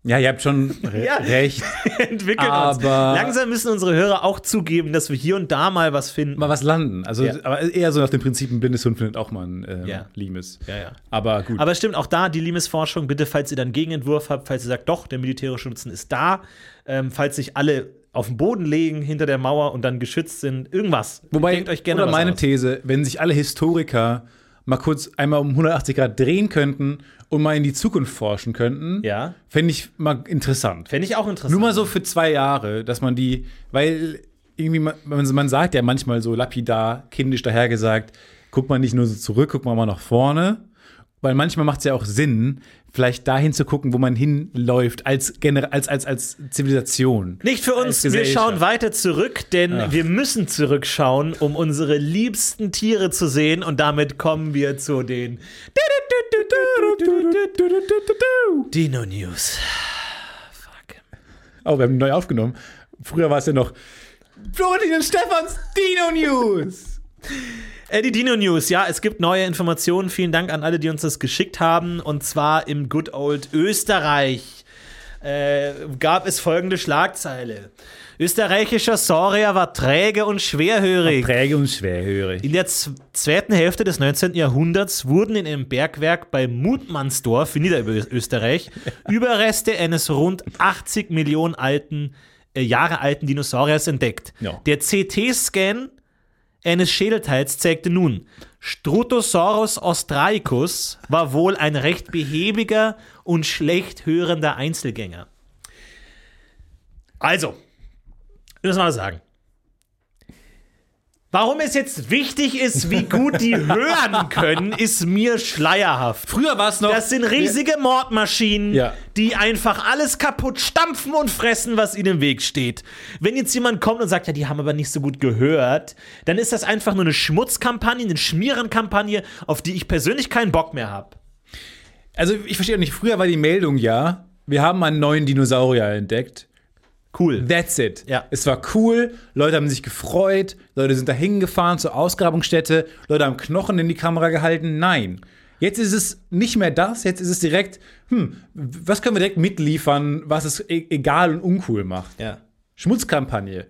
ja, ihr habt schon re Ja. recht. hat. entwickeln uns. Aber- Langsam müssen unsere Hörer auch zugeben, dass wir hier und da mal was finden. Mal was landen. Also, Ja. aber eher so nach dem Prinzip, ein blindes Hund findet auch mal ein ähm, Ja. Limes. Ja, ja. Aber gut. Aber es stimmt, auch da die Limes-Forschung, bitte, falls ihr dann Gegenentwurf habt, falls ihr sagt, doch, der militärische Nutzen ist da, ähm, falls sich alle auf den Boden legen hinter der Mauer und dann geschützt sind, irgendwas. Wobei, Denkt euch gerne oder meine aus. These, wenn sich alle Historiker mal kurz einmal um 180 Grad drehen könnten und mal in die Zukunft forschen könnten, Ja. fände ich mal interessant. Fände ich auch interessant. Nur mal so für zwei Jahre, dass man die, weil irgendwie, man, man sagt ja manchmal so lapidar, kindisch dahergesagt, guckt man nicht nur so zurück, guckt man mal nach vorne. Weil manchmal macht es ja auch Sinn, vielleicht dahin zu gucken, wo man hinläuft, als, Gener als, als, als Zivilisation. Nicht für uns, wir schauen weiter zurück, denn Ach. wir müssen zurückschauen, um unsere liebsten Tiere zu sehen und damit kommen wir zu den Dino News. Fuck. Oh, wir haben neu aufgenommen. Früher war es ja noch Florentin und Stefans Dino News. Äh, die Dino News, ja, es gibt neue Informationen. Vielen Dank an alle, die uns das geschickt haben. Und zwar im Good Old Österreich äh, gab es folgende Schlagzeile. Österreichischer Saurier war träge und schwerhörig. Träge und schwerhörig. In der zweiten Hälfte des 19. Jahrhunderts wurden in einem Bergwerk bei Mutmannsdorf in Niederösterreich Überreste eines rund 80 Millionen alten, äh, Jahre alten Dinosauriers entdeckt. Ja. Der CT-Scan eines Schädelteils zeigte nun, Strutosaurus austraicus war wohl ein recht behäbiger und schlecht hörender Einzelgänger. Also, ich muss mal sagen. Warum es jetzt wichtig ist, wie gut die hören können, ist mir schleierhaft. Früher war es noch. Das sind riesige Mordmaschinen, Ja. die einfach alles kaputt stampfen und fressen, was ihnen im Weg steht. Wenn jetzt jemand kommt und sagt, ja, die haben aber nicht so gut gehört, dann ist das einfach nur eine Schmutzkampagne, eine Schmierenkampagne, auf die ich persönlich keinen Bock mehr habe. Also, ich verstehe auch nicht. Früher war die Meldung ja, wir haben einen neuen Dinosaurier entdeckt. Cool. That's it. Ja. Es war cool, Leute haben sich gefreut, Leute sind da hingefahren zur Ausgrabungsstätte, Leute haben Knochen in die Kamera gehalten. Nein. Jetzt ist es nicht mehr das, jetzt ist es direkt, hm, was können wir direkt mitliefern, was es e egal und uncool macht? Ja. Schmutzkampagne.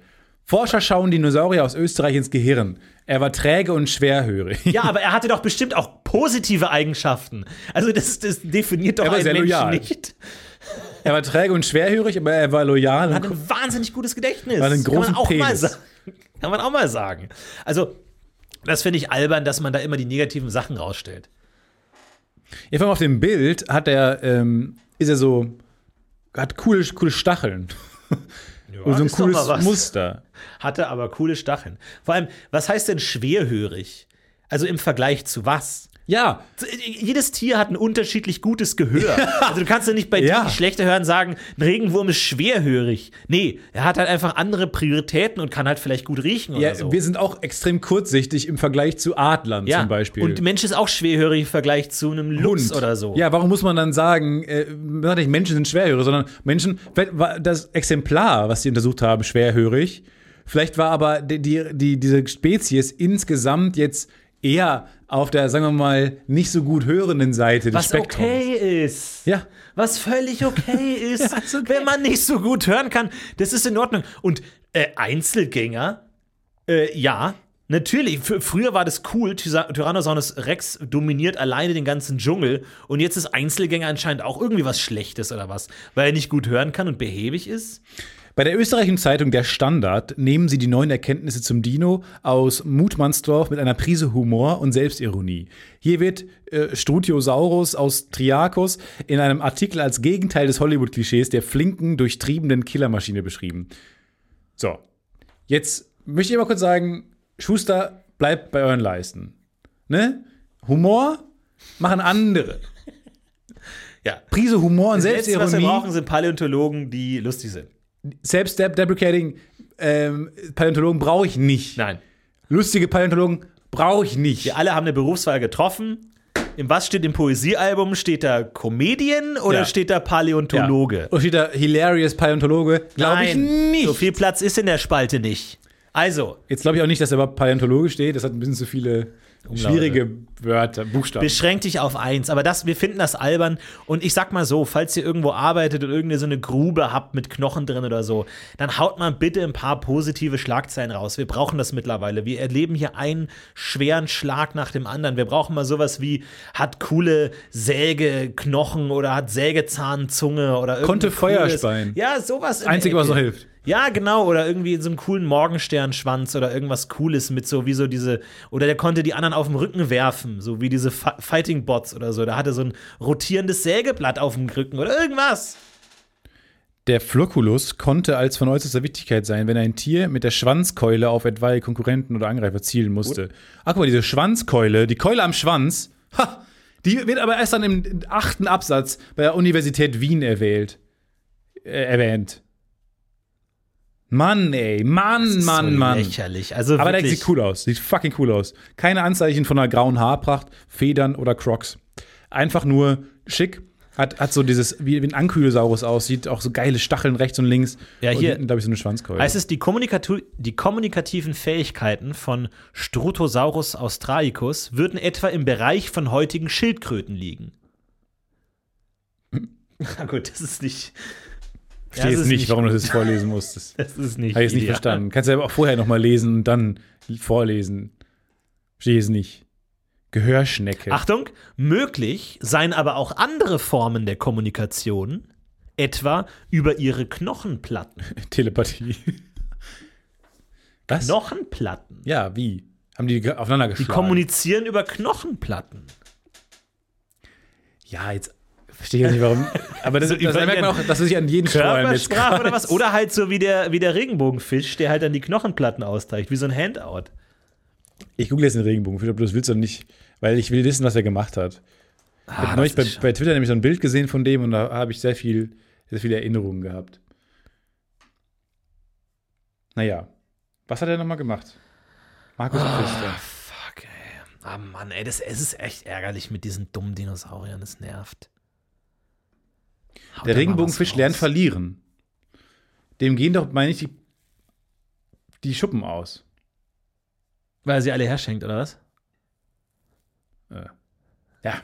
Forscher schauen Dinosaurier aus Österreich ins Gehirn. Er war träge und schwerhörig. Ja, aber er hatte doch bestimmt auch positive Eigenschaften. Also das, das definiert doch Er einen Menschen loyal. nicht. Er war träge und schwerhörig, aber er war loyal. Hat Und ein wahnsinnig gutes Gedächtnis. Hat einen Kann man großen auch mal Penis. sagen. Kann man auch mal sagen. Also, das finde ich albern, dass man da immer die negativen Sachen rausstellt. ja, vor allem auf dem Bild hat er, ähm, ist er so, hat coole, coole Stacheln. und so ein cooles mal. Muster. Hatte aber coole Stacheln. Vor allem, was heißt denn schwerhörig? Also im Vergleich zu was? Ja, Jedes Tier hat ein unterschiedlich gutes Gehör. Also du kannst ja nicht bei Ja. Tieren, die schlechter hören, sagen, ein Regenwurm ist schwerhörig. Nee, er hat halt einfach andere Prioritäten und kann halt vielleicht gut riechen ja oder so. wir sind auch extrem kurzsichtig im Vergleich zu Adlern ja. zum Beispiel. Und Mensch ist auch schwerhörig im Vergleich zu einem Luchs Hund. oder so. Ja, warum muss man dann sagen, äh, nicht Menschen sind schwerhörig, sondern Menschen, das Exemplar, was sie untersucht haben, schwerhörig. Vielleicht war aber die, die, die, diese Spezies insgesamt jetzt eher auf der, sagen wir mal, nicht so gut hörenden Seite des Was Spektrums. okay ist. Ja. Was völlig okay ist, Ja, ist okay. wenn man nicht so gut hören kann. Das ist in Ordnung. Und äh, Einzelgänger, äh, ja, natürlich. Früher war das cool. Tyrannosaurus Rex dominiert alleine den ganzen Dschungel. Und jetzt ist Einzelgänger anscheinend auch irgendwie was Schlechtes oder was, weil er nicht gut hören kann und behäbig ist. Bei der österreichischen Zeitung Der Standard nehmen sie die neuen Erkenntnisse zum Dino aus Mutmannsdorf mit einer Prise Humor und Selbstironie. Hier wird äh, Strutiosaurus austriacus in einem Artikel als Gegenteil des Hollywood-Klischees der flinken, durchtriebenen Killermaschine beschrieben. So, jetzt möchte ich mal kurz sagen, Schuster, bleibt bei euren Leisten. Ne? Humor machen andere. Ja. Prise Humor und Das Letzte, was wir Selbstironie. brauchen, sind Paläontologen, die lustig sind. Self-deprecating ähm, Paläontologen brauche ich nicht. Nein. Lustige Paläontologen brauche ich nicht. Wir alle haben eine Berufswahl getroffen. Im was steht im Poesiealbum? Steht da Comedian oder Ja. steht da Paläontologe? Oder steht da Hilarious Paläontologe? Glaube ich nicht. so viel Platz ist in der Spalte nicht. Also, Jetzt glaube ich auch nicht, dass da überhaupt Paläontologe steht. Das hat ein bisschen zu viele schwierige Wörter, Buchstaben. beschränk dich auf eins. Aber das, wir finden das albern. Und ich sag mal so, falls ihr irgendwo arbeitet und irgendeine so eine Grube habt mit Knochen drin oder so, dann haut mal bitte ein paar positive Schlagzeilen raus. Wir brauchen das mittlerweile. Wir erleben hier einen schweren Schlag nach dem anderen. Wir brauchen mal sowas wie, hat coole Sägeknochen oder hat Sägezahnzunge oder irgendein Konnte Feuerspein. Ja, sowas. in Einzige, was noch hilft. Ja, genau, oder irgendwie so einen coolen Morgensternschwanz oder irgendwas Cooles mit so wie so diese, oder der konnte die anderen auf dem Rücken werfen, so wie diese Fi- Fighting Bots oder so. Da hatte so ein rotierendes Sägeblatt auf dem Rücken oder irgendwas. Der Flocculus konnte als von äußerster Wichtigkeit sein, wenn ein Tier mit der Schwanzkeule auf etwaige Konkurrenten oder Angreifer zielen musste. Ach, guck mal, diese Schwanzkeule, die Keule am Schwanz, ha, die wird aber erst dann im achten Absatz bei der Universität Wien erwählt, äh, erwähnt. Mann, ey, Mann, Mann, so Mann. Lächerlich. Also Aber der sieht cool aus. Sieht fucking cool aus. Keine Anzeichen von einer grauen Haarpracht, Federn oder Crocs. Einfach nur schick. Hat, hat so dieses, wie, ein Ankylosaurus aussieht, auch so geile Stacheln rechts und links. Ja, hier- glaube ich, so eine Schwanzkeule. Es ist die, Kommunikatu die kommunikativen Fähigkeiten von Strutosaurus australicus würden etwa im Bereich von heutigen Schildkröten liegen. Na gut, das ist nicht. Ich verstehe jetzt nicht, warum du das vorlesen musstest. Das ist nicht. Habe ich jetzt nicht verstanden. Kannst du aber auch vorher nochmal lesen und dann vorlesen. Verstehe es nicht. Gehörschnecke. Achtung, möglich seien aber auch andere Formen der Kommunikation, etwa über ihre Knochenplatten. Telepathie. Was? Knochenplatten. Ja, wie? Haben die aufeinander Die geschlagen? kommunizieren über Knochenplatten. Ja, jetzt verstehe ich jetzt nicht, warum. Aber das, So das merkt man auch, dass er sich an jeden Körpersprache oder was? Oder halt so wie der, wie der Regenbogenfisch, der halt dann die Knochenplatten austeilt, wie so ein Handout. Ich google jetzt den Regenbogen, ob du das willst oder nicht, weil ich will wissen, was er gemacht hat. Ich Ah, habe das neulich bei, bei Twitter nämlich so ein Bild gesehen von dem und da habe ich sehr viel, sehr viele Erinnerungen gehabt. Naja, was hat er nochmal gemacht? Markus Pfister. Fuck, ey. Ah Mann, ey, das, es ist echt ärgerlich mit diesen dummen Dinosauriern, das nervt. Haut Der Regenbogenfisch lernt verlieren. Dem gehen doch, meine ich, die, die Schuppen aus. Weil er sie alle herschenkt, oder was? Ja,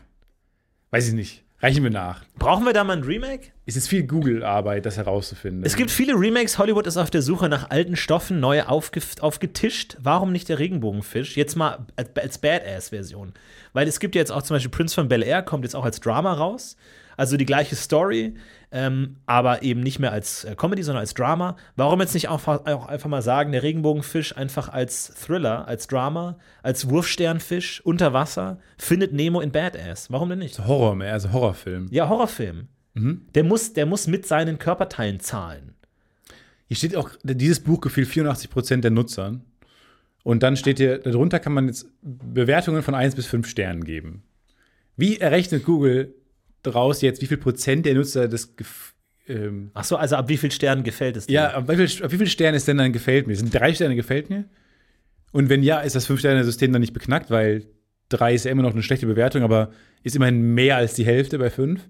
weiß ich nicht. Reichen wir nach. Brauchen wir da mal ein Remake? Es ist viel Google-Arbeit, das herauszufinden. Es gibt viele Remakes. Hollywood ist auf der Suche nach alten Stoffen, neue aufge aufgetischt. Warum nicht der Regenbogenfisch? Jetzt mal als, als Badass-Version. Weil es gibt ja jetzt auch zum Beispiel Prince von Bel Air, kommt jetzt auch als Drama raus. Also die gleiche Story, ähm, aber eben nicht mehr als äh, Comedy, sondern als Drama. Warum jetzt nicht auch, auch einfach mal sagen, der Regenbogenfisch einfach als Thriller, als Drama, als Wurfsternfisch unter Wasser, findet Nemo in Badass? Warum denn nicht? Horror mehr, also Horrorfilm. Ja, Horrorfilm. Der, muss, der muss mit seinen Körperteilen zahlen. Hier steht auch, dieses Buch gefiel 84% der Nutzern. Und dann steht hier, darunter kann man jetzt Bewertungen von 1 bis 5 Sternen geben. Wie errechnet Google draus jetzt, wie viel Prozent der Nutzer das ähm, Ach so, also ab wie viel Sternen gefällt es dir? Ja, ab wie, viel, ab wie viel Sternen ist denn dann gefällt mir? Sind drei Sterne gefällt mir? Und wenn ja, ist das Fünf-Sterne-System dann nicht beknackt, weil drei ist ja immer noch eine schlechte Bewertung, aber ist immerhin mehr als die Hälfte bei fünf.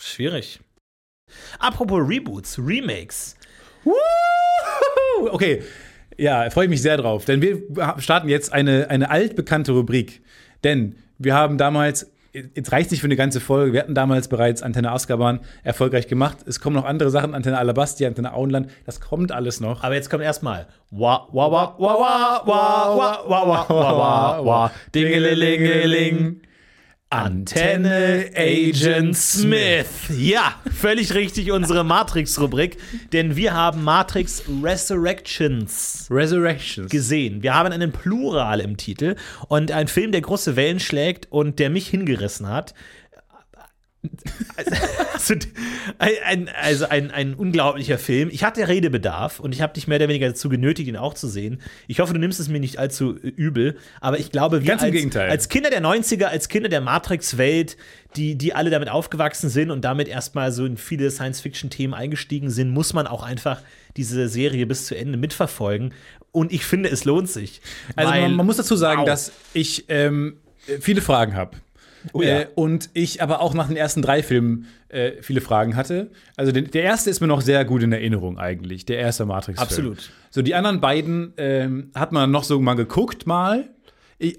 Schwierig. Apropos Reboots, Remakes. Woo! Okay, ja, freue ich mich sehr drauf, denn wir starten jetzt eine, eine altbekannte Rubrik. Denn wir haben damals, jetzt reicht nicht für eine ganze Folge, wir hatten damals bereits Antenne Azkaban erfolgreich gemacht. Es kommen noch andere Sachen, Antenne Alabasti, Antenne Auenland, das kommt alles noch. Aber jetzt kommt erstmal wa wa wa wa wa wa wa wa wa wa wa Dingelingeling. Antenne Agent Smith. Ja, völlig richtig unsere Matrix-Rubrik, denn wir haben Matrix Resurrections Resurrections. gesehen. Wir haben einen Plural im Titel und ein Film, der große Wellen schlägt und der mich hingerissen hat. Also, ein, also ein, ein unglaublicher Film. Ich hatte Redebedarf und ich habe dich mehr oder weniger dazu genötigt, ihn auch zu sehen. Ich hoffe, du nimmst es mir nicht allzu äh, übel, aber ich glaube, wir Ganz im als, Gegenteil. als Kinder der 90er, als Kinder der Matrix-Welt, die, die alle damit aufgewachsen sind und damit erstmal so in viele Science-Fiction-Themen eingestiegen sind, muss man auch einfach diese Serie bis zu Ende mitverfolgen. Und ich finde, es lohnt sich. Also man, man muss dazu sagen, Wow. dass ich ähm, viele Fragen habe. Oh ja. äh, und ich aber auch nach den ersten drei Filmen äh, viele Fragen hatte. Also den, der erste ist mir noch sehr gut in Erinnerung eigentlich, der erste Matrix-Film. Absolut. So die anderen beiden ähm, hat man noch so mal geguckt mal.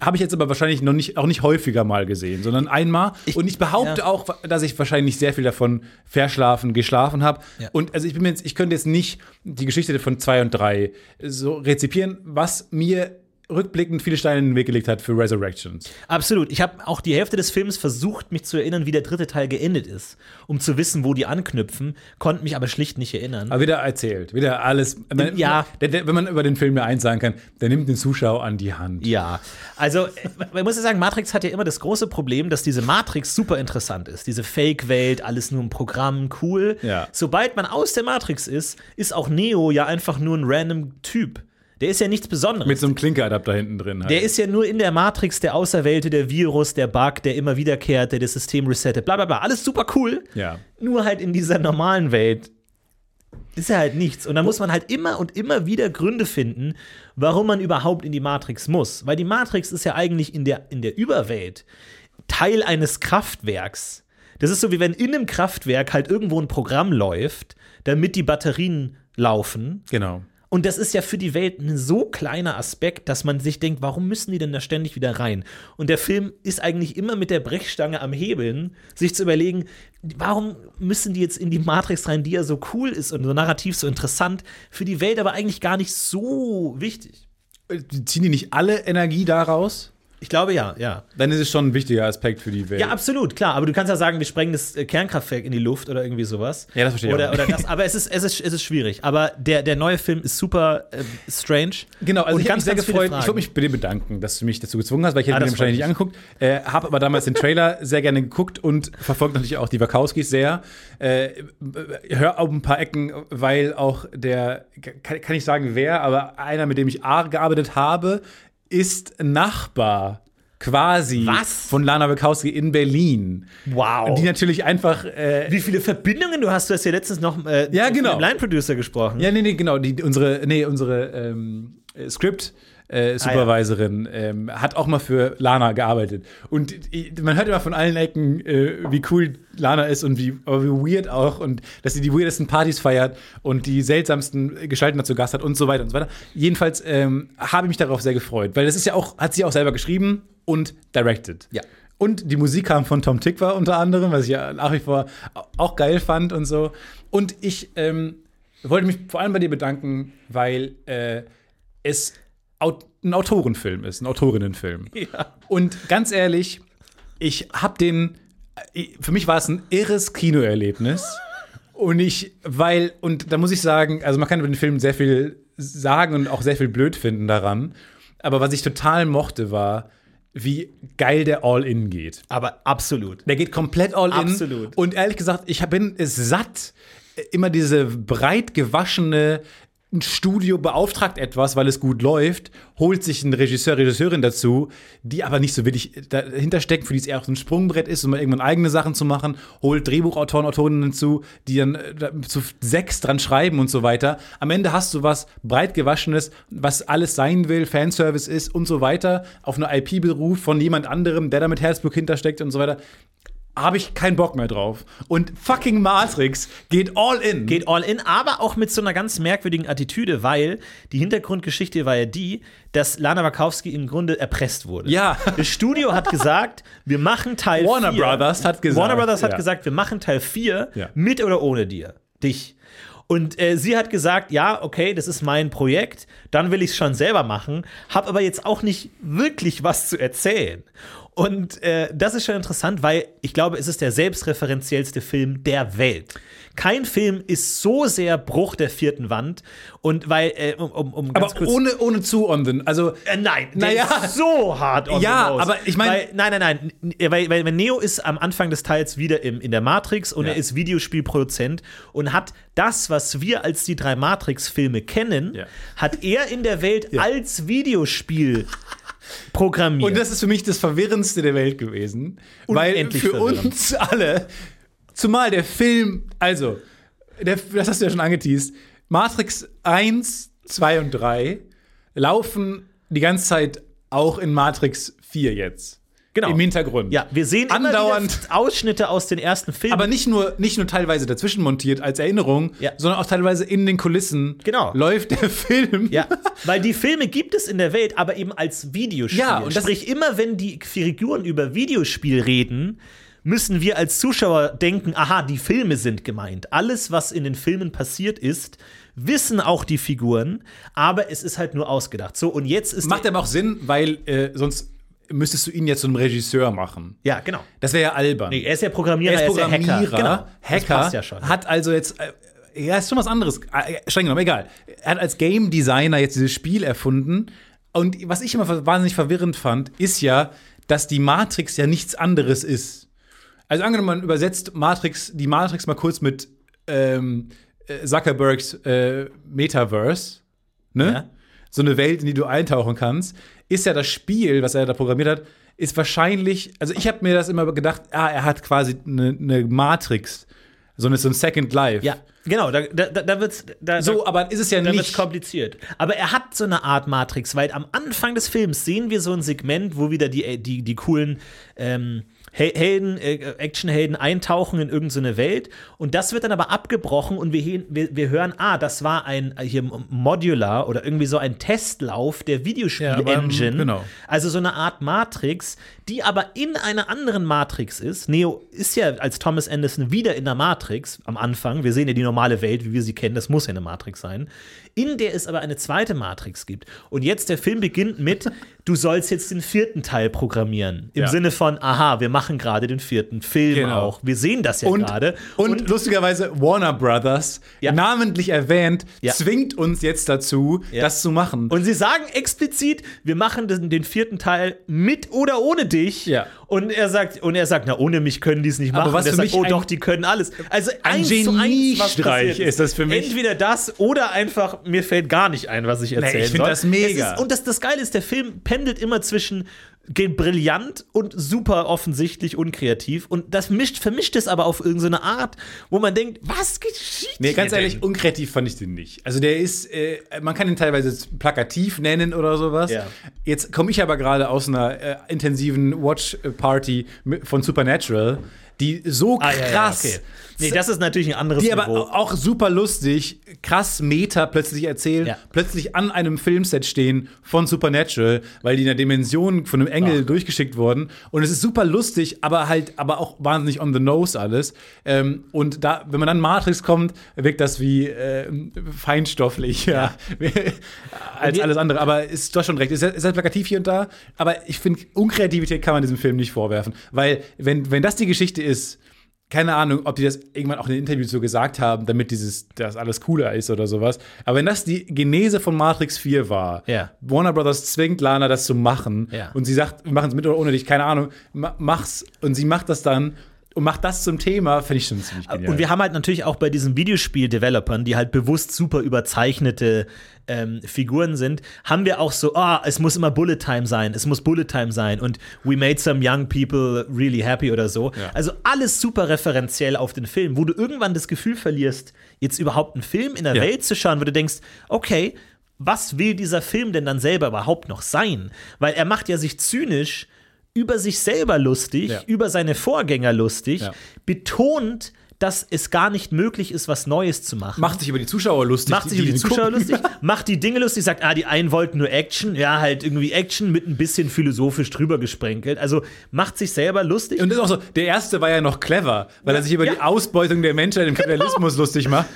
Habe ich jetzt aber wahrscheinlich noch nicht, auch nicht häufiger mal gesehen, sondern einmal. und ich behaupte ja. auch, dass ich wahrscheinlich sehr viel davon verschlafen, geschlafen habe. Ja. Und also ich bin jetzt, ich könnte jetzt nicht die Geschichte von zwei und drei so rezipieren, was mir rückblickend viele Steine in den Weg gelegt hat für Resurrections. Absolut. Ich habe auch die Hälfte des Films versucht, mich zu erinnern, wie der dritte Teil geendet ist, um zu wissen, wo die anknüpfen, konnte mich aber schlicht nicht erinnern. Aber wieder erzählt, wieder alles. Man, Ja. Der, der, wenn man über den Film mir eins sagen kann, der nimmt den Zuschauer an die Hand. Ja, also äh, man muss ja sagen, Matrix hat ja immer das große Problem, dass diese Matrix super interessant ist. Diese Fake-Welt, alles nur ein Programm, cool. Ja. Sobald man aus der Matrix ist, ist auch Neo ja einfach nur ein random Typ. Der ist ja nichts Besonderes. Mit so einem Klinkeadapter hinten drin. Halt. Der ist ja nur in der Matrix der Auserwählte, der Virus, der Bug, der immer wiederkehrt, der das System resettet, bla bla bla. Alles super cool. Ja. Nur halt in dieser normalen Welt ist er halt nichts. Und da muss man halt immer und immer wieder Gründe finden, warum man überhaupt in die Matrix muss. Weil die Matrix ist ja eigentlich in der, in der Überwelt Teil eines Kraftwerks. Das ist so, wie wenn in einem Kraftwerk halt irgendwo ein Programm läuft, damit die Batterien laufen. Genau. Und das ist ja für die Welt ein so kleiner Aspekt, dass man sich denkt, warum müssen die denn da ständig wieder rein? Und der Film ist eigentlich immer mit der Brechstange am Hebeln, sich zu überlegen, warum müssen die jetzt in die Matrix rein, die ja so cool ist und so narrativ so interessant, für die Welt aber eigentlich gar nicht so wichtig. Ziehen die nicht alle Energie daraus? Ich glaube ja, ja. Dann ist es schon ein wichtiger Aspekt für die Welt. Ja, absolut, klar. Aber du kannst ja sagen, wir sprengen das äh, Kernkraftwerk in die Luft oder irgendwie sowas. Ja, das verstehe ich oder, auch. oder das. Aber es ist, es ist, es ist schwierig. Aber der, der neue Film ist super äh, strange. Genau, also Und ich habe mich sehr gefreut. Ich würde mich bei dir bedanken, dass du mich dazu gezwungen hast, weil ich hätte Ah, mir den wahrscheinlich nicht angeguckt. Äh, habe aber damals den Trailer sehr gerne geguckt und verfolgt natürlich auch die Wachowskis sehr. Äh, hör auf ein paar Ecken, weil auch der, kann, kann ich sagen wer, aber einer, mit dem ich A gearbeitet habe, ist Nachbar quasi Was? von Lana Wachowski in Berlin. Wow. Die natürlich einfach äh, Wie viele Verbindungen du hast, du hast ja letztens noch äh, Ja, genau. mit dem Line-Producer gesprochen. Ja, nee, nee, genau. Die, unsere, nee, unsere ähm, äh, Script. Äh, Supervisorin ähm, hat auch mal für Lana gearbeitet. Und i- man hört immer von allen Ecken, äh, wie cool Lana ist und wie, aber wie weird auch und dass sie die weirdesten Partys feiert und die seltsamsten Gestalten dazu Gast hat und so weiter und so weiter. Jedenfalls ähm, habe ich mich darauf sehr gefreut, weil das ist ja auch, hat sie auch selber geschrieben und directed. Ja. Und die Musik kam von Tom Tick war unter anderem, was ich ja nach wie vor auch geil fand und so. Und ich ähm, wollte mich vor allem bei dir bedanken, weil äh, es Aut ein Autorenfilm ist, ein Autorinnenfilm. Ja. Und ganz ehrlich, ich habe den, äh, für mich war es ein irres Kinoerlebnis. Und ich, weil, und da muss ich sagen, also man kann über den Film sehr viel sagen und auch sehr viel blöd finden daran. Aber was ich total mochte, war, wie geil der All-In geht. Aber absolut. Der geht komplett all in. Absolut. Und ehrlich gesagt, ich bin es satt, immer diese breit gewaschene ein Studio beauftragt etwas, weil es gut läuft, holt sich einen Regisseur, Regisseurin dazu, die aber nicht so wirklich dahinter stecken, für die es eher auch so ein Sprungbrett ist, um irgendwann eigene Sachen zu machen, holt Drehbuchautoren, Autorinnen hinzu, die dann äh, zu sechs dran schreiben und so weiter. Am Ende hast du was breit gewaschenes, was alles sein will, Fanservice ist und so weiter, auf eine IP beruft von jemand anderem, der da mit Herzblut hintersteckt und so weiter habe ich keinen Bock mehr drauf. Und fucking Matrix geht all in. Geht all in, aber auch mit so einer ganz merkwürdigen Attitüde, weil die Hintergrundgeschichte war ja die, dass Lana Wachowski im Grunde erpresst wurde. Ja. Das Studio hat gesagt, wir machen Teil Warner 4. Brothers hat gesagt. Warner Brothers hat ja. gesagt, wir machen Teil 4 Ja. mit oder ohne dir. Dich. Und äh, sie hat gesagt, ja, okay, das ist mein Projekt, dann will ich es schon selber machen, habe aber jetzt auch nicht wirklich was zu erzählen. Und äh, das ist schon interessant, weil ich glaube, es ist der selbstreferenziellste Film der Welt. Kein Film ist so sehr Bruch der vierten Wand und weil, äh, um, um, um ganz Aber kurz ohne, ohne zu on the, also äh, nein, Naja. so hart on Ja, the aber ich mein- Weil- Nein, nein, nein. Weil, weil, weil Neo ist am Anfang des Teils wieder im, in der Matrix und Ja. er ist Videospielproduzent und hat das, was wir als die drei Matrix-Filme kennen, Ja. hat er in der Welt als Videospiel programmiert. Und das ist für mich das Verwirrendste der Welt gewesen. Weil Unendlich für verwirrend. uns alle, zumal der Film, also, der, das hast du ja schon angeteased, Matrix 1, 2 und 3 laufen die ganze Zeit auch in Matrix 4 jetzt. Genau. Im Hintergrund. ja, wir sehen Andauernd. Ausschnitte aus den ersten Filmen. Aber nicht nur, nicht nur teilweise dazwischen montiert als Erinnerung, Ja. sondern auch teilweise in den Kulissen Genau. läuft der Film. Ja, weil die Filme gibt es in der Welt, aber eben als Videospiel. Ja, und Sprich, immer wenn die Figuren über Videospiel reden, müssen wir als Zuschauer denken, aha, die Filme sind gemeint. Alles, was in den Filmen passiert ist, wissen auch die Figuren, aber es ist halt nur ausgedacht. So, und jetzt ist Macht aber auch Sinn, weil äh, sonst müsstest du ihn jetzt zu einem Regisseur machen. Ja, genau. Das wäre ja albern. Nee, er ist ja Programmierer, er ist ja Programmierer, Hacker. Genau. Das Hacker passt ja schon. hat also jetzt, äh, ja, ist schon was anderes, äh, streng genommen, egal. Er hat als Game Designer jetzt dieses Spiel erfunden und was ich immer wahnsinnig verwirrend fand, ist ja, dass die Matrix ja nichts anderes ist. Also angenommen, man übersetzt Matrix, die Matrix mal kurz mit ähm, äh, Zuckerbergs äh, Metaverse, ne? Ja. So eine Welt, in die du eintauchen kannst, ist ja das Spiel, was er da programmiert hat, ist wahrscheinlich, also ich habe mir das immer gedacht, ah, er hat quasi eine, eine Matrix, so eine, so ein Second Life. Ja, genau, da, da, da wird's. Da, So, aber ist es ja wird nicht. kompliziert. Aber er hat so eine Art Matrix, weil am Anfang des Films sehen wir so ein Segment, wo wieder die, die, die coolen ähm, Helden, äh, Actionhelden eintauchen in irgendeine Welt. Und das wird dann aber abgebrochen und wir, wir, wir hören, ah, das war ein äh, hier Modular oder irgendwie so ein Testlauf der Ja, Videospiel-Engine. genau. Also so eine Art Matrix, die aber in einer anderen Matrix ist. Neo ist ja als Thomas Anderson wieder in der Matrix am Anfang. Wir sehen ja die normale Welt, wie wir sie kennen. Das muss ja eine Matrix sein. In der es aber eine zweite Matrix gibt. Und jetzt der Film beginnt mit, du sollst jetzt den vierten Teil programmieren. Im Ja. Sinne von, aha, wir machen gerade den vierten Film Genau. auch. Wir sehen das ja Und, gerade. und, lustigerweise Warner Brothers, Ja. namentlich erwähnt, Ja. zwingt uns jetzt dazu, das zu machen. Und sie sagen explizit, wir machen den, den vierten Teil mit oder ohne dich. Ja. Und er sagt, und er sagt, na, ohne mich können die es nicht Aber machen. was Und er sagt, oh ein- doch, die können alles. Also ein Geniestreich ist das für mich. Entweder das oder einfach, mir fällt gar nicht ein, was ich erzählen ich find soll. das mega. Ist, und das, das Geile ist, der Film pendelt immer zwischen geht brillant und super offensichtlich unkreativ. Und das mischt, vermischt es aber auf irgendeine Art, wo man denkt, was geschieht Nee, ganz ehrlich, denn? unkreativ fand ich den nicht. Also der ist, äh, man kann ihn teilweise plakativ nennen oder sowas. Ja. Jetzt komme ich aber gerade aus einer äh, intensiven Watch-Party von Supernatural, die so Ah, krass, ja, ja, okay. Nee, das ist natürlich ein anderes die aber Niveau. auch super lustig, krass Meta plötzlich erzählen, Ja. plötzlich an einem Filmset stehen von Supernatural, weil die in der Dimension von einem Engel durchgeschickt wurden. Und es ist super lustig, aber halt, aber auch wahnsinnig on the nose alles. Ähm, und da, wenn man dann Matrix kommt, wirkt das wie äh, feinstofflich, ja, als alles andere. Aber ist doch schon recht. Ist, ist halt plakativ hier und da. Aber ich finde, Unkreativität kann man diesem Film nicht vorwerfen. Weil, wenn, wenn das die Geschichte ist, keine Ahnung, ob die das irgendwann auch in den Interviews so gesagt haben, damit dieses, das alles cooler ist oder sowas. Aber wenn das die Genese von Matrix 4 war, Ja. Warner Brothers zwingt Lana das zu machen Ja. und sie sagt, wir machen es mit oder ohne dich, keine Ahnung, ma- mach's und sie macht das dann und macht das zum Thema, finde ich schon ziemlich genial. Und wir haben halt natürlich auch bei diesen Videospiel-Developern, die halt bewusst super überzeichnete ähm, Figuren sind, haben wir auch so, ah, es muss immer Bullet Time sein, es muss Bullet Time sein und we made some young people really happy oder so. Ja. Also alles super referenziell auf den Film, wo du irgendwann das Gefühl verlierst, jetzt überhaupt einen Film in der Ja. Welt zu schauen, wo du denkst, okay, was will dieser Film denn dann selber überhaupt noch sein? Weil er macht ja sich zynisch über sich selber lustig, Ja. über seine Vorgänger lustig, Ja. betont, dass es gar nicht möglich ist, was Neues zu machen. macht sich über die Zuschauer lustig. Macht sich über die Zuschauer gucken. lustig, macht die Dinge lustig, sagt, ah, die einen wollten nur Action, ja, halt irgendwie Action mit ein bisschen philosophisch drüber gesprenkelt. Also macht sich selber lustig. Und das ist auch so, der erste war ja noch clever, weil er sich über Ja. die Ausbeutung der Menschheit im Kapitalismus lustig macht.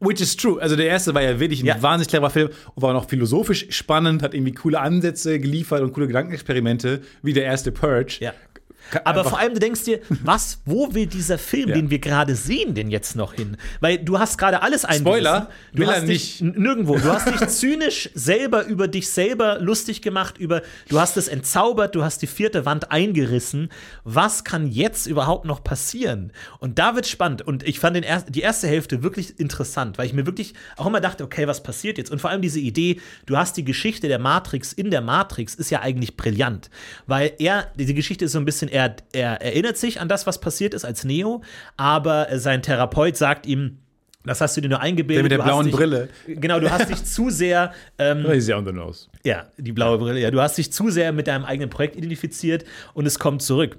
Which is true. Also der erste war ja wirklich ein Ja. wahnsinnig cleverer Film und war auch noch philosophisch spannend, hat irgendwie coole Ansätze geliefert und coole Gedankenexperimente, wie der erste Purge. Ja. Aber vor allem, du denkst dir, was, wo will dieser Film, Ja. den wir gerade sehen, denn jetzt noch hin? Weil du hast gerade alles eingerissen. Spoiler, du will hast dich n- nirgendwo. Du hast dich zynisch selber über dich selber lustig gemacht, über du hast es entzaubert, du hast die vierte Wand eingerissen. Was kann jetzt überhaupt noch passieren? Und da wird spannend. Und ich fand den er die erste Hälfte wirklich interessant, weil ich mir wirklich auch immer dachte, okay, was passiert jetzt? Und vor allem diese Idee, du hast die Geschichte der Matrix in der Matrix, ist ja eigentlich brillant. Weil er, diese Geschichte ist so ein bisschen, er, er erinnert sich an das, was passiert ist als Neo, aber sein Therapeut sagt ihm, das hast du dir nur eingebildet. Der mit der blauen dich, Brille. Genau, du hast dich zu sehr ähm, ist ja on the nose. ja, die blaue Brille. Ja, du hast dich zu sehr mit deinem eigenen Projekt identifiziert und es kommt zurück.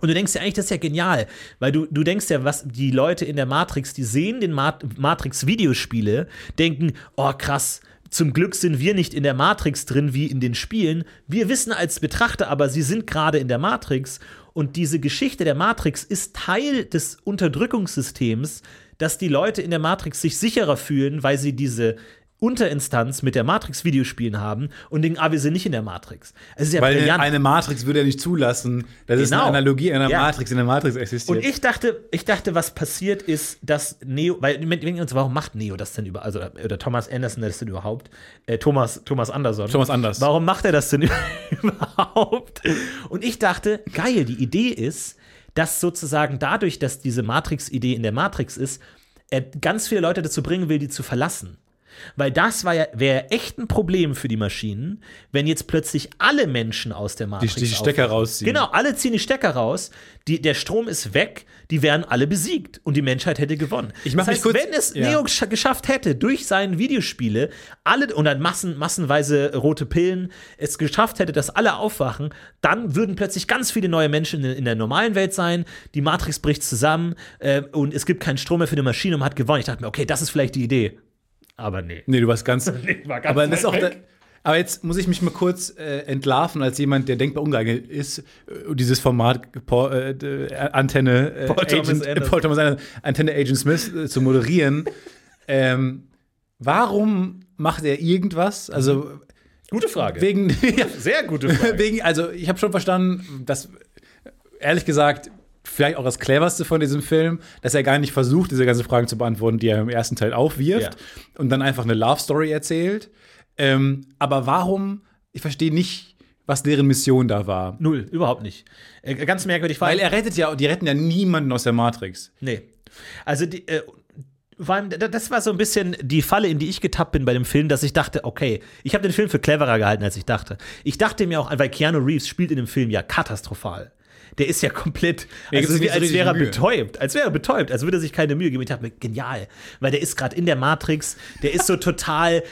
Und du denkst ja eigentlich, das ist ja genial, weil du, du denkst ja, was die Leute in der Matrix, die sehen den Mat Matrix-Videospiele, denken, oh krass, zum Glück sind wir nicht in der Matrix drin wie in den Spielen. Wir wissen als Betrachter aber, sie sind gerade in der Matrix. Und diese Geschichte der Matrix ist Teil des Unterdrückungssystems, dass die Leute in der Matrix sich sicherer fühlen, weil sie diese Unterinstanz mit der Matrix-Videospielen haben und denken, ah, wir sind nicht in der Matrix. Es ist ja Weil brillant. eine Matrix würde er nicht zulassen. Das ist Genau. eine Analogie einer Ja. Matrix, in der Matrix existiert. Und ich dachte, ich dachte, was passiert ist, dass Neo, weil denken uns, warum macht Neo das denn über, also oder Thomas Anderson das denn überhaupt? Äh, Thomas, Thomas Anderson. Thomas Anders. Warum macht er das denn überhaupt? Und ich dachte, geil, die Idee ist, dass sozusagen dadurch, dass diese Matrix-Idee in der Matrix ist, er ganz viele Leute dazu bringen will, die zu verlassen. Weil das war ja, wäre echt ein Problem für die Maschinen, wenn jetzt plötzlich alle Menschen aus der Matrix die Stecker aufwachen. rausziehen. Genau, alle ziehen die Stecker raus, die, der Strom ist weg, die wären alle besiegt und die Menschheit hätte gewonnen. Ich mach das mich heißt, kurz- wenn es ja. Neo gesch- geschafft hätte, durch seine Videospiele, alle und dann Massen, massenweise rote Pillen, es geschafft hätte, dass alle aufwachen, dann würden plötzlich ganz viele neue Menschen in, in der normalen Welt sein, die Matrix bricht zusammen äh, und es gibt keinen Strom mehr für die Maschine und man hat gewonnen. Ich dachte mir, okay, das ist vielleicht die Idee. Aber nee. Nee, du warst ganz. war ganz aber das ist auch. Da, aber jetzt muss ich mich mal kurz äh, entlarven als jemand, der denkbar ungeeignet ist, äh, dieses Format äh, äh, Antenne äh, Paul Thomas Agent, Anderson. Paul Thomas Anderson, Antenne Agent Smith äh, zu moderieren. ähm, warum macht er irgendwas? Also Gute Frage. wegen, Sehr gute Frage. wegen also ich habe schon verstanden, dass ehrlich gesagt vielleicht auch das cleverste von diesem Film, dass er gar nicht versucht, diese ganzen Fragen zu beantworten, die er im ersten Teil aufwirft und dann einfach eine Love Story erzählt. Ähm, aber warum? Ich verstehe nicht, was deren Mission da war. Null, überhaupt nicht. Äh, ganz merkwürdig, Weil er rettet ja, die retten ja niemanden aus der Matrix. Nee. Also die, äh, das war so ein bisschen die Falle, in die ich getappt bin bei dem Film, dass ich dachte, okay, ich habe den Film für cleverer gehalten, als ich dachte. Ich dachte mir auch, weil Keanu Reeves spielt in dem Film ja katastrophal. Der ist ja komplett, Ja, also gibt's wie, als wäre er Mühe. betäubt, als wäre er betäubt, als würde er sich keine Mühe geben. Ich dachte mir, genial, weil der ist gerade in der Matrix, der ist so total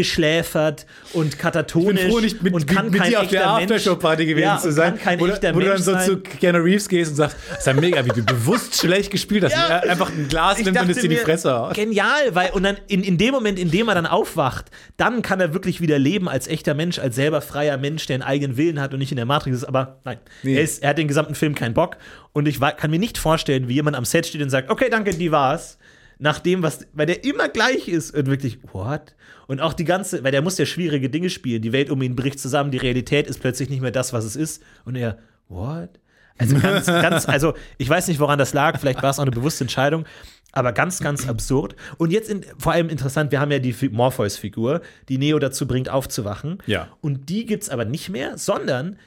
eingeschläfert und katatonisch froh, nicht mit, und kann mit, mit kein dir auf der Aftershow-Party gewesen ja, zu sein, Kann kein wo, echter wo du dann Mensch so sein. zu Keanu Reeves gehst und sagst, das ist ja mega, wie du bewusst schlecht gespielt hast. Ja. Er einfach ein Glas Ich nimmt und es dir die Fresse haut. Genial, weil und dann in, in dem Moment, in dem er dann aufwacht, dann kann er wirklich wieder leben als echter Mensch, als selber freier Mensch, der einen eigenen Willen hat und nicht in der Matrix ist. Aber nein, Nee. er, ist, er hat den gesamten Film keinen Bock und ich kann mir nicht vorstellen, wie jemand am Set steht und sagt, okay, danke, die war's. Nach dem, was, weil der immer gleich ist und wirklich, what? Und auch die ganze, weil der muss ja schwierige Dinge spielen. Die Welt um ihn bricht zusammen, die Realität ist plötzlich nicht mehr das, was es ist. Und er, what? Also ganz, ganz, also ich weiß nicht, woran das lag. Vielleicht war es auch eine bewusste Entscheidung, aber ganz, ganz absurd. Und jetzt in, vor allem interessant, wir haben ja die Fi- Morpheus-Figur, die Neo dazu bringt, aufzuwachen. Ja. Und die gibt's aber nicht mehr, sondern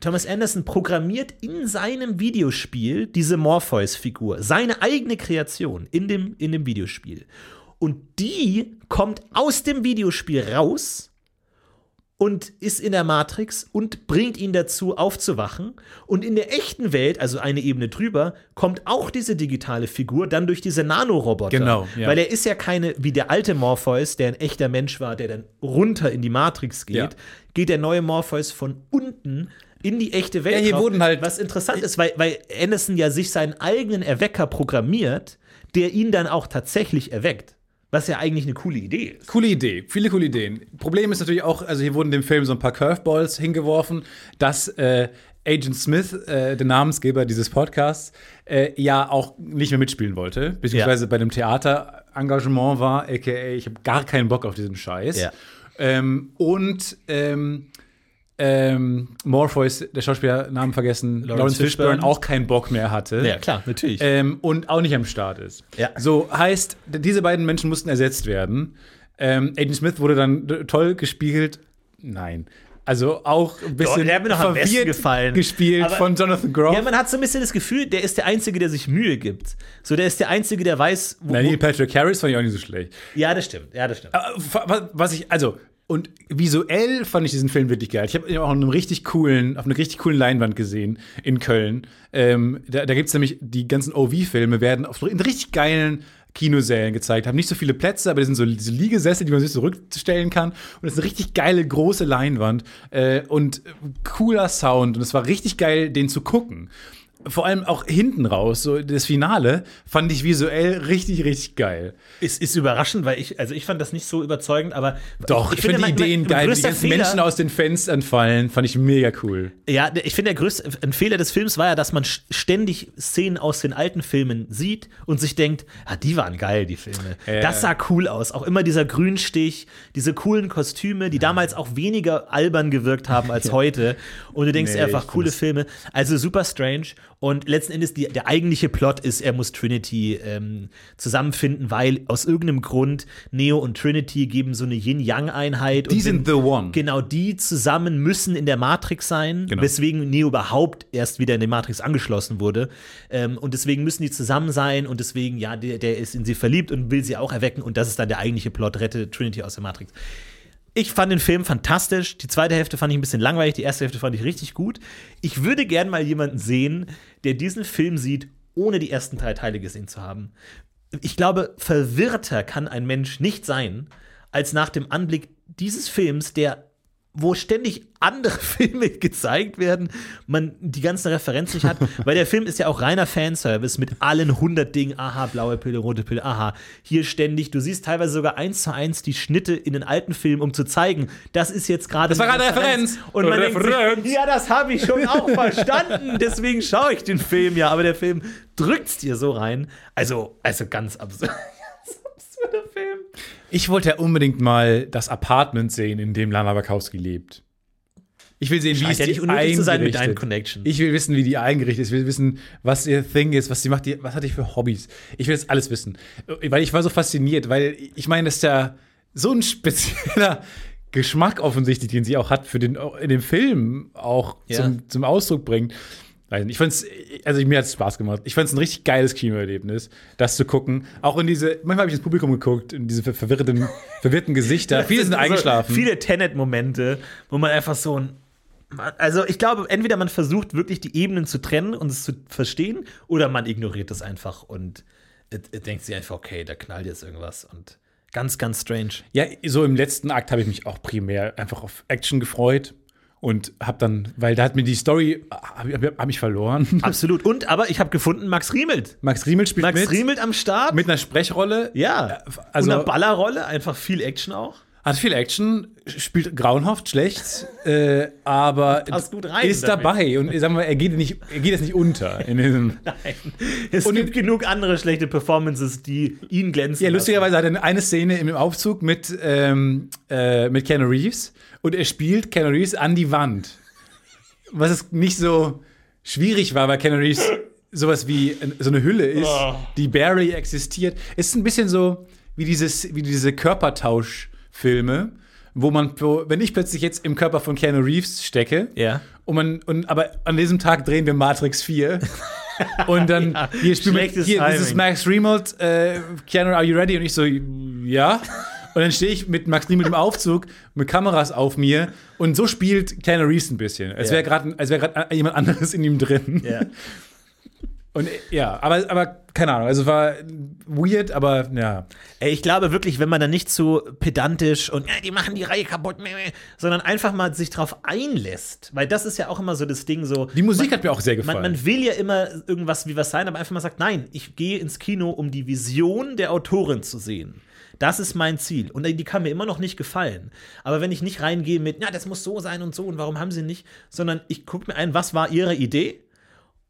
Thomas Anderson programmiert in seinem Videospiel diese Morpheus-Figur, seine eigene Kreation in dem, in dem Videospiel. Und die kommt aus dem Videospiel raus und ist in der Matrix und bringt ihn dazu, aufzuwachen. Und in der echten Welt, also eine Ebene drüber, kommt auch diese digitale Figur dann durch diese Nanoroboter. Genau, ja. Weil er ist ja keine, wie der alte Morpheus, der ein echter Mensch war, der dann runter in die Matrix geht, Ja. geht der neue Morpheus von unten in die echte Welt. Ja, hier drauf. wurden halt- Was interessant ist, weil, weil Anderson ja sich seinen eigenen Erwecker programmiert, der ihn dann auch tatsächlich erweckt. Was ja eigentlich eine coole Idee ist. Coole Idee, viele coole Ideen. Problem ist natürlich auch, also hier wurden dem Film so ein paar Curveballs hingeworfen, dass äh, Agent Smith, äh, der Namensgeber dieses Podcasts, äh, ja auch nicht mehr mitspielen wollte, beziehungsweise bei dem Theaterengagement war, aka ich habe gar keinen Bock auf diesen Scheiß. Ja. Ähm, und ähm, ähm, Morpheus, der Schauspieler, Namen vergessen, Lawrence, Fishburne, Fishburne. auch keinen Bock mehr hatte. Ja, klar, natürlich. Ähm, und auch nicht am Start ist. Ja. So heißt, diese beiden Menschen mussten ersetzt werden. Ähm, Agent Smith wurde dann toll gespielt. Nein. Also auch ein bisschen der hat mir noch am besten gefallen. gespielt Aber- von Jonathan Groff. Ja, man hat so ein bisschen das Gefühl, der ist der Einzige, der sich Mühe gibt. So, der ist der Einzige, der weiß, wo. Nein, Patrick Harris fand ich auch nicht so schlecht. ja, das stimmt. Ja, das stimmt. Wa- was ich, also, und visuell fand ich diesen Film wirklich geil. Ich habe ihn auch auf einem richtig coolen, auf einer richtig coolen Leinwand gesehen in Köln. Ähm, da da gibt es nämlich die ganzen OV-Filme, werden auf in richtig geilen Kinosälen gezeigt, haben nicht so viele Plätze, aber das sind so diese Liegesessel, die man sich zurückstellen kann. Und das ist eine richtig geile, große Leinwand äh, und cooler Sound. Und es war richtig geil, den zu gucken. Vor allem auch hinten raus, so das Finale, fand ich visuell richtig, richtig geil. Ist, ist überraschend, weil ich, also ich fand das nicht so überzeugend, aber. Doch, ich, finde die mein- Ideen geil. wie Die ganzen Fehler- Menschen aus den Fenstern fallen, fand ich mega cool. Ja, ich finde, der größte ein Fehler des Films war ja, dass man st- ständig Szenen aus den alten Filmen sieht und sich denkt, ah, die waren geil, die Filme. Ja. Das sah cool aus. Auch immer dieser Grünstich, diese coolen Kostüme, die damals auch weniger albern gewirkt haben als heute. Und du denkst Nee, einfach, ich coole Filme. Also super strange. Und letzten Endes, die, der eigentliche Plot ist, er muss Trinity ähm, zusammenfinden, weil aus irgendeinem Grund Neo und Trinity geben so eine Yin-Yang-Einheit. Die sind the one. Genau, die zusammen müssen in der Matrix sein, Genau. weswegen Neo überhaupt erst wieder in die Matrix angeschlossen wurde. Ähm, und deswegen müssen die zusammen sein und deswegen, ja, der, der ist in sie verliebt und will sie auch erwecken und das ist dann der eigentliche Plot, rette Trinity aus der Matrix. Ich fand den Film fantastisch. Die zweite Hälfte fand ich ein bisschen langweilig, die erste Hälfte fand ich richtig gut. Ich würde gern mal jemanden sehen, der diesen Film sieht, ohne die ersten drei Teile gesehen zu haben. Ich glaube, verwirrter kann ein Mensch nicht sein, als nach dem Anblick dieses Films, der wo ständig andere Filme gezeigt werden, man die ganzen Referenzen nicht hat, weil der Film ist ja auch reiner Fanservice mit allen 100 Dingen, aha, blaue Pille, rote Pille, aha, hier ständig, du siehst teilweise sogar eins zu eins die Schnitte in den alten Filmen, um zu zeigen, das ist jetzt gerade Das war gerade Referenz. Und man denkt Referenz. sich, ja, das habe ich schon auch verstanden, deswegen schaue ich den Film ja, aber der Film drückt's dir so rein, also, also ganz absurd. Ich wollte ja unbedingt mal das Apartment sehen, in dem Lana Wachowski lebt. Ich will sehen, wie es ja nicht unnötig zu sein mit deinen eingerichtet. Connections. Ich will wissen, wie die eingerichtet ist. Ich will wissen, was ihr Thing ist, was sie macht, was hat die für Hobbys. Ich will das alles wissen. Weil ich war so fasziniert, weil ich meine, das ist ja so ein spezieller Geschmack offensichtlich, den sie auch hat, für den in dem Film auch Ja. zum, zum Ausdruck bringt. Nicht, Ich fand's, also mir hat es Spaß gemacht. Ich fand es ein richtig geiles Kinoerlebnis, das zu gucken. Auch in diese, manchmal habe ich ins Publikum geguckt, in diese ver- verwirrten, verwirrten Gesichter. Viele sind Also eingeschlafen. Viele Tenet-Momente, wo man einfach so ein. Also, ich glaube, entweder man versucht wirklich die Ebenen zu trennen und es zu verstehen, oder man ignoriert es einfach und denkt sich einfach, okay, da knallt jetzt irgendwas und ganz, ganz strange. Ja, so im letzten Akt habe ich mich auch primär einfach auf Action gefreut und habe dann, weil da hat mir die Story, habe hab, ich verloren. Absolut. Und, aber ich habe gefunden, Max Riemelt. Max Riemel spielt Max mit, Riemelt am Start. mit einer Sprechrolle. ja. also- und einer Ballerrolle, einfach viel Action auch. Hat viel Action, spielt grauenhaft schlecht, äh, aber rein ist damit. dabei und sagen wir, er geht nicht, er geht jetzt nicht unter in diesem. Nein. Es Und- gibt genug andere schlechte Performances, die ihn glänzen. Ja, lassen. lustigerweise hat er eine Szene im Aufzug mit, ähm, äh, mit Keanu Reeves und er spielt Keanu Reeves an die Wand. Was es nicht so schwierig war, weil Keanu Reeves sowas wie so eine Hülle ist, Oh. die barely existiert. Es ist ein bisschen so wie, dieses, wie diese Körpertauschfilme, wo man, wo, wenn ich plötzlich jetzt im Körper von Keanu Reeves stecke, Ja. und man, und, aber an diesem Tag drehen wir Matrix 4. und dann Ja, hier spielen wir hier, dieses Timing. Max Remold, äh, Keanu, are you ready? Und ich so, ja. Und dann stehe ich mit Max Remold im Aufzug mit Kameras auf mir und so spielt Keanu Reeves ein bisschen. Als wäre gerade als wär jemand anderes in ihm drin. Ja. Und ja, aber, aber keine Ahnung, also war weird, aber ja. Ey, ich glaube wirklich, wenn man da nicht so pedantisch und ja, die machen die Reihe kaputt, sondern einfach mal sich drauf einlässt, weil das ist ja auch immer so das Ding so. Die Musik hat mir auch sehr gefallen. Man, man will ja immer irgendwas wie was sein, aber einfach mal sagt, nein, ich gehe ins Kino, um die Vision der Autorin zu sehen. Das ist mein Ziel. Und die kann mir immer noch nicht gefallen. Aber wenn ich nicht reingehe mit, ja, das muss so sein und so und warum haben sie nicht, sondern ich gucke mir ein, was war ihre Idee?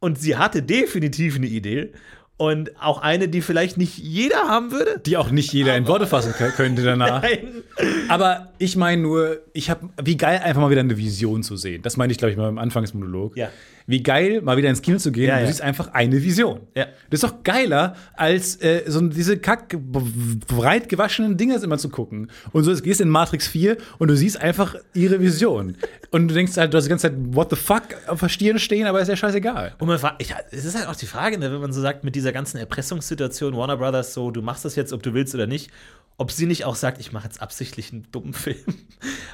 Und sie hatte definitiv eine Idee. Und auch eine, die vielleicht nicht jeder haben würde. die auch nicht jeder in Worte fassen kö- könnte danach. Nein. Aber ich meine nur, ich habe, wie geil einfach mal wieder eine Vision zu sehen. Das meine ich, glaube ich, mal am Anfangsmonolog. Ja. Wie geil, mal wieder ins Kino zu gehen Ja, und du ja. siehst einfach eine Vision. Ja. Das ist doch geiler, als äh, so diese kack breit gewaschenen Dinger immer zu gucken. Und so, du gehst in Matrix 4 und du siehst einfach ihre Vision. Und du denkst halt, du hast die ganze Zeit, what the fuck, auf der Stirn stehen, aber ist ja scheißegal. Und man fragt, ich, es ist halt auch die Frage, ne, wenn man so sagt, mit dieser ganzen Erpressungssituation, Warner Brothers, so, du machst das jetzt, ob du willst oder nicht, ob sie nicht auch sagt, ich mache jetzt absichtlich einen dummen Film.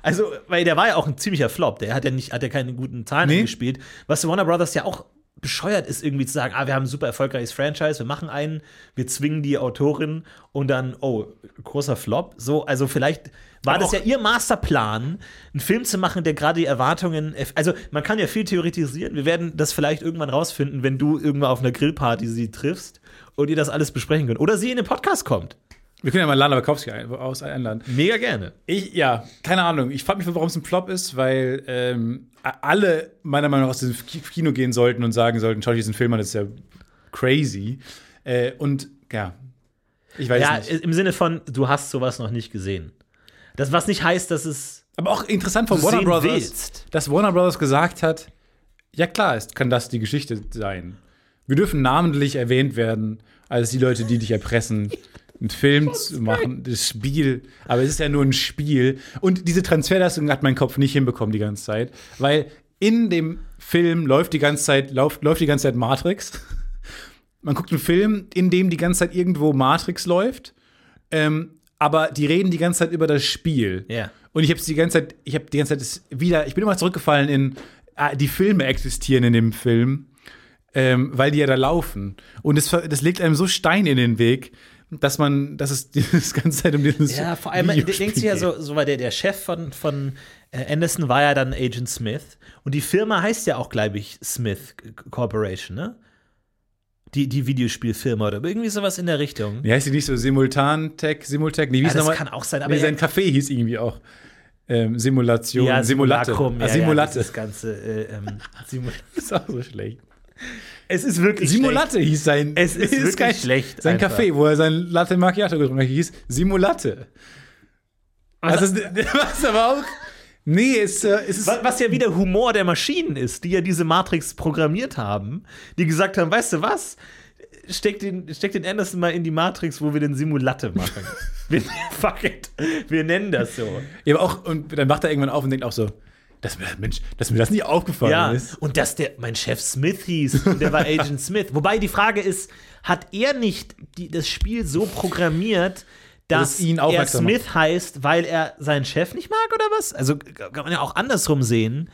Also, weil der war ja auch ein ziemlicher Flop, der hat ja nicht, hat ja keine guten Zahlen Nee. gespielt. Was Warner Brothers ja auch bescheuert ist, irgendwie zu sagen, ah, wir haben ein super erfolgreiches Franchise, wir machen einen, wir zwingen die Autorin und dann, oh, großer Flop. So, also vielleicht war Aber das ja ihr Masterplan, einen Film zu machen, der gerade die Erwartungen, also man kann ja viel theoretisieren, wir werden das vielleicht irgendwann rausfinden, wenn du irgendwann auf einer Grillparty sie triffst und ihr das alles besprechen könnt. Oder sie in den Podcast kommt. Wir können ja mal Lana Wachowski ein, aus einladen. Mega gerne. Ich, ja, keine Ahnung. Ich frage mich, warum es ein Flop ist, weil ähm, alle meiner Meinung nach aus diesem Ki- Kino gehen sollten und sagen sollten, schau dir diesen Film an, das ist ja crazy. Äh, und ja, ich weiß Ja, nicht. im Sinne von, du hast sowas noch nicht gesehen. Das, was nicht heißt, dass es Aber auch interessant von Warner Brothers, willst. dass Warner Brothers gesagt hat, ja klar, es kann das die Geschichte sein. Wir dürfen namentlich erwähnt werden als die Leute, die dich erpressen, einen Film zu machen, das Spiel. Aber es ist ja nur ein Spiel. Und diese Transferleistung hat mein Kopf nicht hinbekommen die ganze Zeit, weil in dem Film läuft die ganze Zeit, läuft, läuft die ganze Zeit Matrix. Man guckt einen Film, in dem die ganze Zeit irgendwo Matrix läuft. Ähm, aber die reden die ganze Zeit über das Spiel. Ja. Und ich habe die ganze Zeit, ich habe die ganze Zeit wieder, ich bin immer zurückgefallen in, ah, die Filme existieren in dem Film, ähm, weil die ja da laufen. Und das, das legt einem so Stein in den Weg, dass man, dass es die das ganze Zeit um dieses Ja, vor allem, Videospiel denkt sich ja so, so weil der, der Chef von, von äh, Anderson war ja dann Agent Smith. Und die Firma heißt ja auch, glaube ich, Smith Corporation, ne? Die, die Videospielfirma oder irgendwie sowas in der Richtung. Wie heißt die nicht so Simultan-Tech, Simultech? Nee, wie Ja, das kann auch sein, aber nee, sein Café hieß irgendwie auch ähm, Simulation, Ja, Simulatte. Simulacrum, ah, ja, Simulatte. Ja, das ganze äh, ähm, Simul ist auch so schlecht. Es ist wirklich Simulatte hieß sein. Es ist wirklich kein- schlecht Sein einfach. Café, wo er sein Latte Macchiato getrunken hat, hieß Simulatte. Was- Also, was aber auch. Nee, es, äh, es ist. Was, was ja wieder Humor der Maschinen ist, die ja diese Matrix programmiert haben, die gesagt haben, weißt du was? Steck den, steck den Anderson mal in die Matrix, wo wir den Simulatte machen. wir, fuck it. Wir nennen das so. Ja, aber auch, und dann wacht er irgendwann auf und denkt auch so, dass mir, Mensch, dass mir das nicht aufgefallen Ja, ist. und dass der mein Chef Smith hieß und der war Agent Smith. Wobei die Frage ist, hat er nicht die, das Spiel so programmiert, dass es ihn er Smith heißt, weil er seinen Chef nicht mag oder was? Also kann man ja auch andersrum sehen.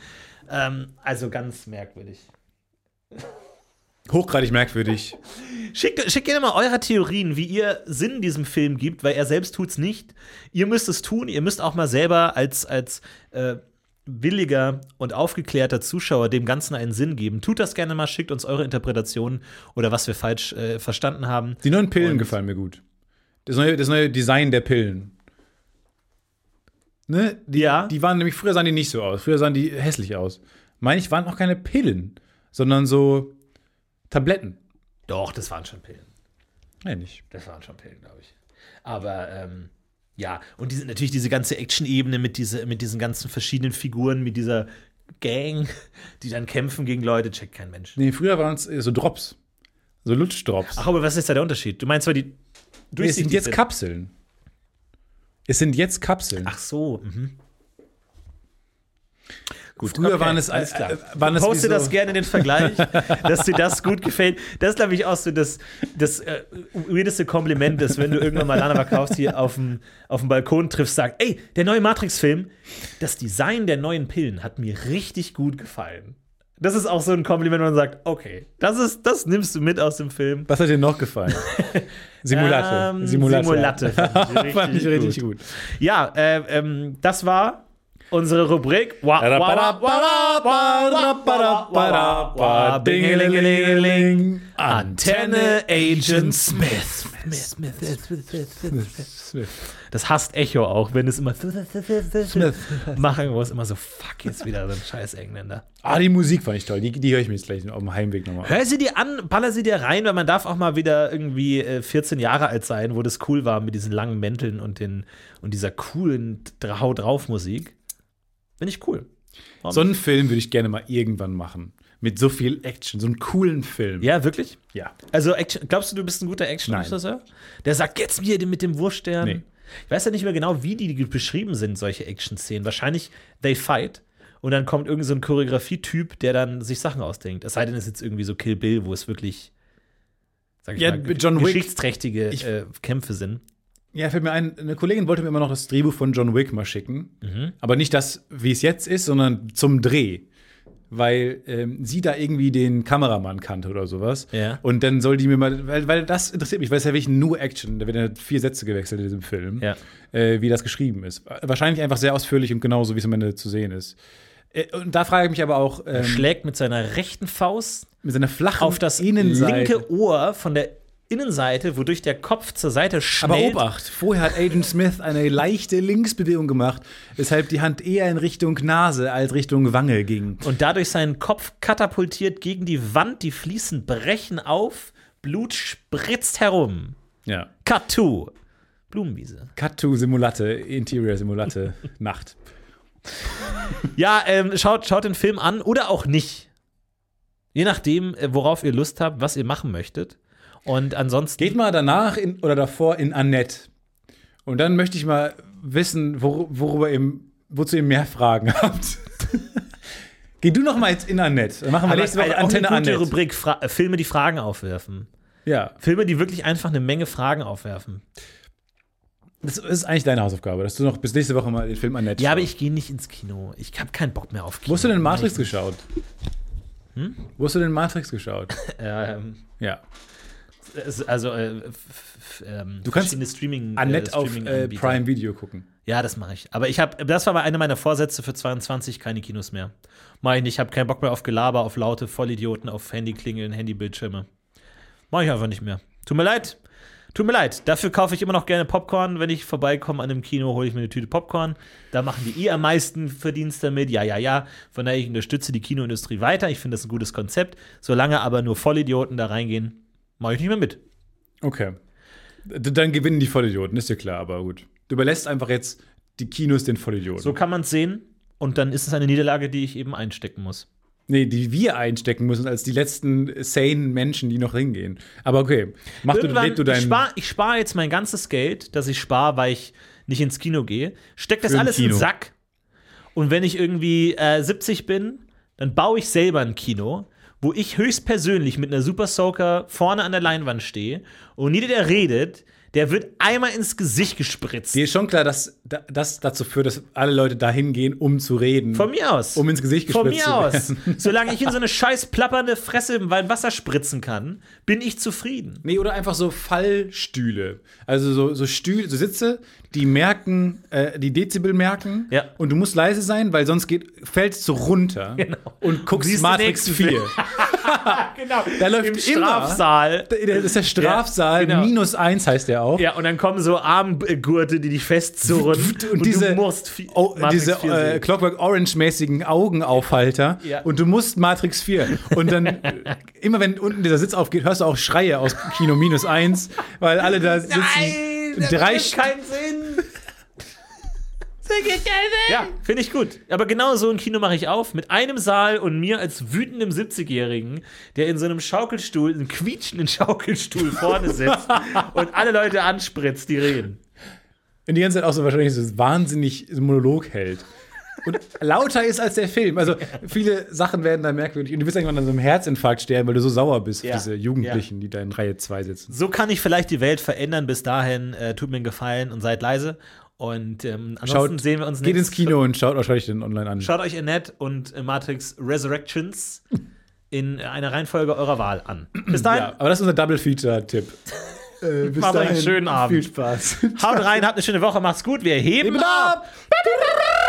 Ähm, also ganz merkwürdig. Hochgradig merkwürdig. Schickt, schickt gerne mal eure Theorien, wie ihr Sinn diesem Film gibt, weil er selbst tut's nicht. Ihr müsst es tun, ihr müsst auch mal selber als, als äh, williger und aufgeklärter Zuschauer dem Ganzen einen Sinn geben. Tut das gerne mal, schickt uns eure Interpretation oder was wir falsch äh, verstanden haben. Die neuen Pillen Und- gefallen mir gut. Das neue, das neue Design der Pillen. Ne? Die, Ja. die waren nämlich, früher sahen die nicht so aus. Früher sahen die hässlich aus. Meine ich, waren auch keine Pillen, sondern so Tabletten. Doch, das waren schon Pillen. Nein, nicht. Das waren schon Pillen, glaube ich. Aber ähm, ja, und diese, natürlich diese ganze Action-Ebene mit, diese, mit diesen ganzen verschiedenen Figuren, mit dieser Gang, die dann kämpfen gegen Leute, checkt kein Mensch. Nee, früher waren es so Drops. So Lutschdrops. Ach, aber was ist da der Unterschied? Du meinst zwar die nee, es sind jetzt Kapseln. Es sind jetzt Kapseln. Ach so, mhm. Gut, Früher okay, waren es alles klar. äh, waren es Poste so, das gerne in den Vergleich, dass dir das gut gefällt. Das ist, glaube ich, auch so das, das äh, weirdeste Kompliment, dass wenn du irgendwann mal Lana Wachowski auf dem, auf dem Balkon triffst, sagt, ey, der neue Matrix-Film, das Design der neuen Pillen hat mir richtig gut gefallen. Das ist auch so ein Kompliment, wo man sagt, okay, das, ist, das nimmst du mit aus dem Film. Was hat dir noch gefallen? Simulate. Ähm, Simulate. Simulate fand ich richtig Fand ich richtig gut. Ja, äh, ähm, das war unsere Rubrik. Antenne Agent Smith. Smith, Smith, Smith, Smith, Smith. Das hasst Echo auch, wenn es immer machen muss, immer so, fuck, jetzt wieder so ein scheiß Engländer. Ah, die Musik fand ich toll. Die, die höre ich mir jetzt gleich auf dem Heimweg nochmal. Hör sie dir an, baller sie dir rein, weil man darf auch mal wieder irgendwie äh, 14 Jahre alt sein, wo das cool war mit diesen langen Mänteln und, den, und dieser coolen Hau drauf Musik. Finde ich cool. Warum So einen Film würde ich gerne mal irgendwann machen. Mit so viel Action, so einen coolen Film. Ja, wirklich? Ja. Also, Action, glaubst du, du bist ein guter Action-Regisseur? Der sagt jetzt mir mit dem Wurststern. Nee. Ich weiß ja nicht mehr genau, wie die beschrieben sind, solche Action-Szenen. Wahrscheinlich they fight und dann kommt irgend so ein Choreografie-Typ, der dann sich Sachen ausdenkt. Es sei denn, es ist jetzt irgendwie so Kill Bill, wo es wirklich sag ich Ja, mal, John Wick- geschichtsträchtige Ich- äh, Kämpfe sind. Ja, fällt mir ein, eine Kollegin wollte mir immer noch das Drehbuch von John Wick mal schicken. Mhm. Aber nicht das, wie es jetzt ist, sondern zum Dreh. Weil ähm, sie da irgendwie den Kameramann kannte oder sowas. Ja. Und dann soll die mir mal, weil, weil das interessiert mich, weil es ja wirklich nur Action. Da werden ja vier Sätze gewechselt in diesem Film, Ja. äh, wie das geschrieben ist. Wahrscheinlich einfach sehr ausführlich und genauso, wie es am Ende zu sehen ist. Äh, und da frage ich mich aber auch ähm, Schlägt mit seiner rechten Faust mit seiner flachen auf das Innenseite. linke Ohr von der Innenseite, wodurch der Kopf zur Seite Aber schnellt. Obacht, vorher hat Agent Smith eine leichte Linksbewegung gemacht, weshalb die Hand eher in Richtung Nase als Richtung Wange ging. und dadurch seinen Kopf katapultiert gegen die Wand, die Fliesen brechen auf, Blut spritzt herum. Ja. Cut to. Blumenwiese. Cut to Simulate, Interior Simulate, Nacht. Ja, ähm, schaut, schaut den Film an oder auch nicht. Je nachdem, äh, worauf ihr Lust habt, was ihr machen möchtet. Und ansonsten. Geht mal danach in, oder davor in Annette. Und dann möchte ich mal wissen, wor worüber ihr, wozu ihr mehr Fragen habt. Geh du noch mal jetzt in Annette. Dann machen wir Aber nächste Woche auch eine Antenne gute Annette. Rubrik, Fra äh, Filme, die Fragen aufwerfen. Ja, Filme, die wirklich einfach eine Menge Fragen aufwerfen. das ist eigentlich deine Hausaufgabe, dass du noch bis nächste Woche mal den Film Annette Ja, aber schaust. ich gehe nicht ins Kino. Ich habe keinen Bock mehr auf Kino. Wo hast du denn Matrix geschaut? Wo hast du denn Matrix geschaut? Ähm, Ja. Also, äh, ähm, Du kannst Streaming. Annette äh, auf äh. Prime Video gucken. Ja, das mache ich. Aber ich habe, das war mal einer meiner Vorsätze für 22, keine Kinos mehr. Mach ich nicht, ich habe keinen Bock mehr auf Gelaber, auf laute Vollidioten, auf Handyklingeln, Handybildschirme. Mach ich einfach nicht mehr. Tut mir leid. Tut mir leid. Dafür kaufe ich immer noch gerne Popcorn. Wenn ich vorbeikomme an einem Kino, hole ich mir eine Tüte Popcorn. Da machen die eh am meisten Verdienst damit. Ja, ja, ja. Von daher, ich unterstütze die Kinoindustrie weiter. Ich finde das ein gutes Konzept. Solange aber nur Vollidioten da reingehen, mache ich nicht mehr mit. Okay. Dann gewinnen die Vollidioten, ist dir klar, aber gut. Du überlässt einfach jetzt die Kinos den Vollidioten. So kann man es sehen. Und dann ist es eine Niederlage, die ich eben einstecken muss. Nee, die wir einstecken müssen als die letzten sane Menschen, die noch hingehen. Aber okay, mach du, Irgendwann, du ich deinen. spare ich spar jetzt mein ganzes Geld, das ich spare, weil ich nicht ins Kino gehe, steck das alles in den Kino. Sack. Und wenn ich irgendwie äh, 70 bin, dann baue ich selber ein Kino, wo ich höchstpersönlich mit einer Super Soaker vorne an der Leinwand stehe und jeder, der redet, der wird einmal ins Gesicht gespritzt. Dir ist schon klar, dass da- das dazu führt, dass alle Leute da hingehen, um zu reden. Von mir aus. Um ins Gesicht Von gespritzt mir zu aus. werden. Solange ich in so eine scheiß plappernde Fresse im Wasser spritzen kann, bin ich zufrieden. Nee, oder einfach so Fallstühle. Also so, so Stühle, so Sitze, die merken, äh, die Dezibel merken. Ja. Und du musst leise sein, weil sonst geht, fällst du runter Genau. und guckst Siehst Matrix nächsten 4. Genau. Da läuft Im immer- Strafsaal. Das ist der Strafsaal, Ja, genau. minus eins heißt der auch. Ja, und dann kommen so Armgurte, die dich festzurren. Und, diese, du musst vi- oh, diese 4 äh. Clockwork Orange-mäßigen Augenaufhalter. Ja. Und du musst Matrix 4. Und dann, immer wenn unten dieser Sitz aufgeht, hörst du auch Schreie aus Kino minus eins, weil alle da sitzen. das drei macht keinen Sinn. Ja, finde ich gut. Aber genau so ein Kino mache ich auf, mit einem Saal und mir als wütendem 70-Jährigen, der in so einem Schaukelstuhl, einem quietschenden Schaukelstuhl vorne sitzt und alle Leute anspritzt, die reden. Und die ganze Zeit auch so wahrscheinlich so wahnsinnig so Monolog hält. und lauter ist als der Film. Also viele Sachen werden da merkwürdig. Und du wirst irgendwann an so einem Herzinfarkt sterben, weil du so sauer bist Ja. auf diese Jugendlichen, die da in Reihe 2 sitzen. So kann ich vielleicht die Welt verändern. Bis dahin, äh, tut mir einen Gefallen und seid leise. Und ähm, ansonsten Schaut, sehen wir uns geht ins nächstes- Kino und schaut euch den online an. Schaut euch Annette und äh, Matrix Resurrections in einer Reihenfolge eurer Wahl an. Bis dahin, Ja, aber das ist unser Double Feature-Tipp. Äh, bis Macht euch einen schönen Abend. Viel Spaß. haut rein, habt eine schöne Woche, macht's gut, wir heben ab. It's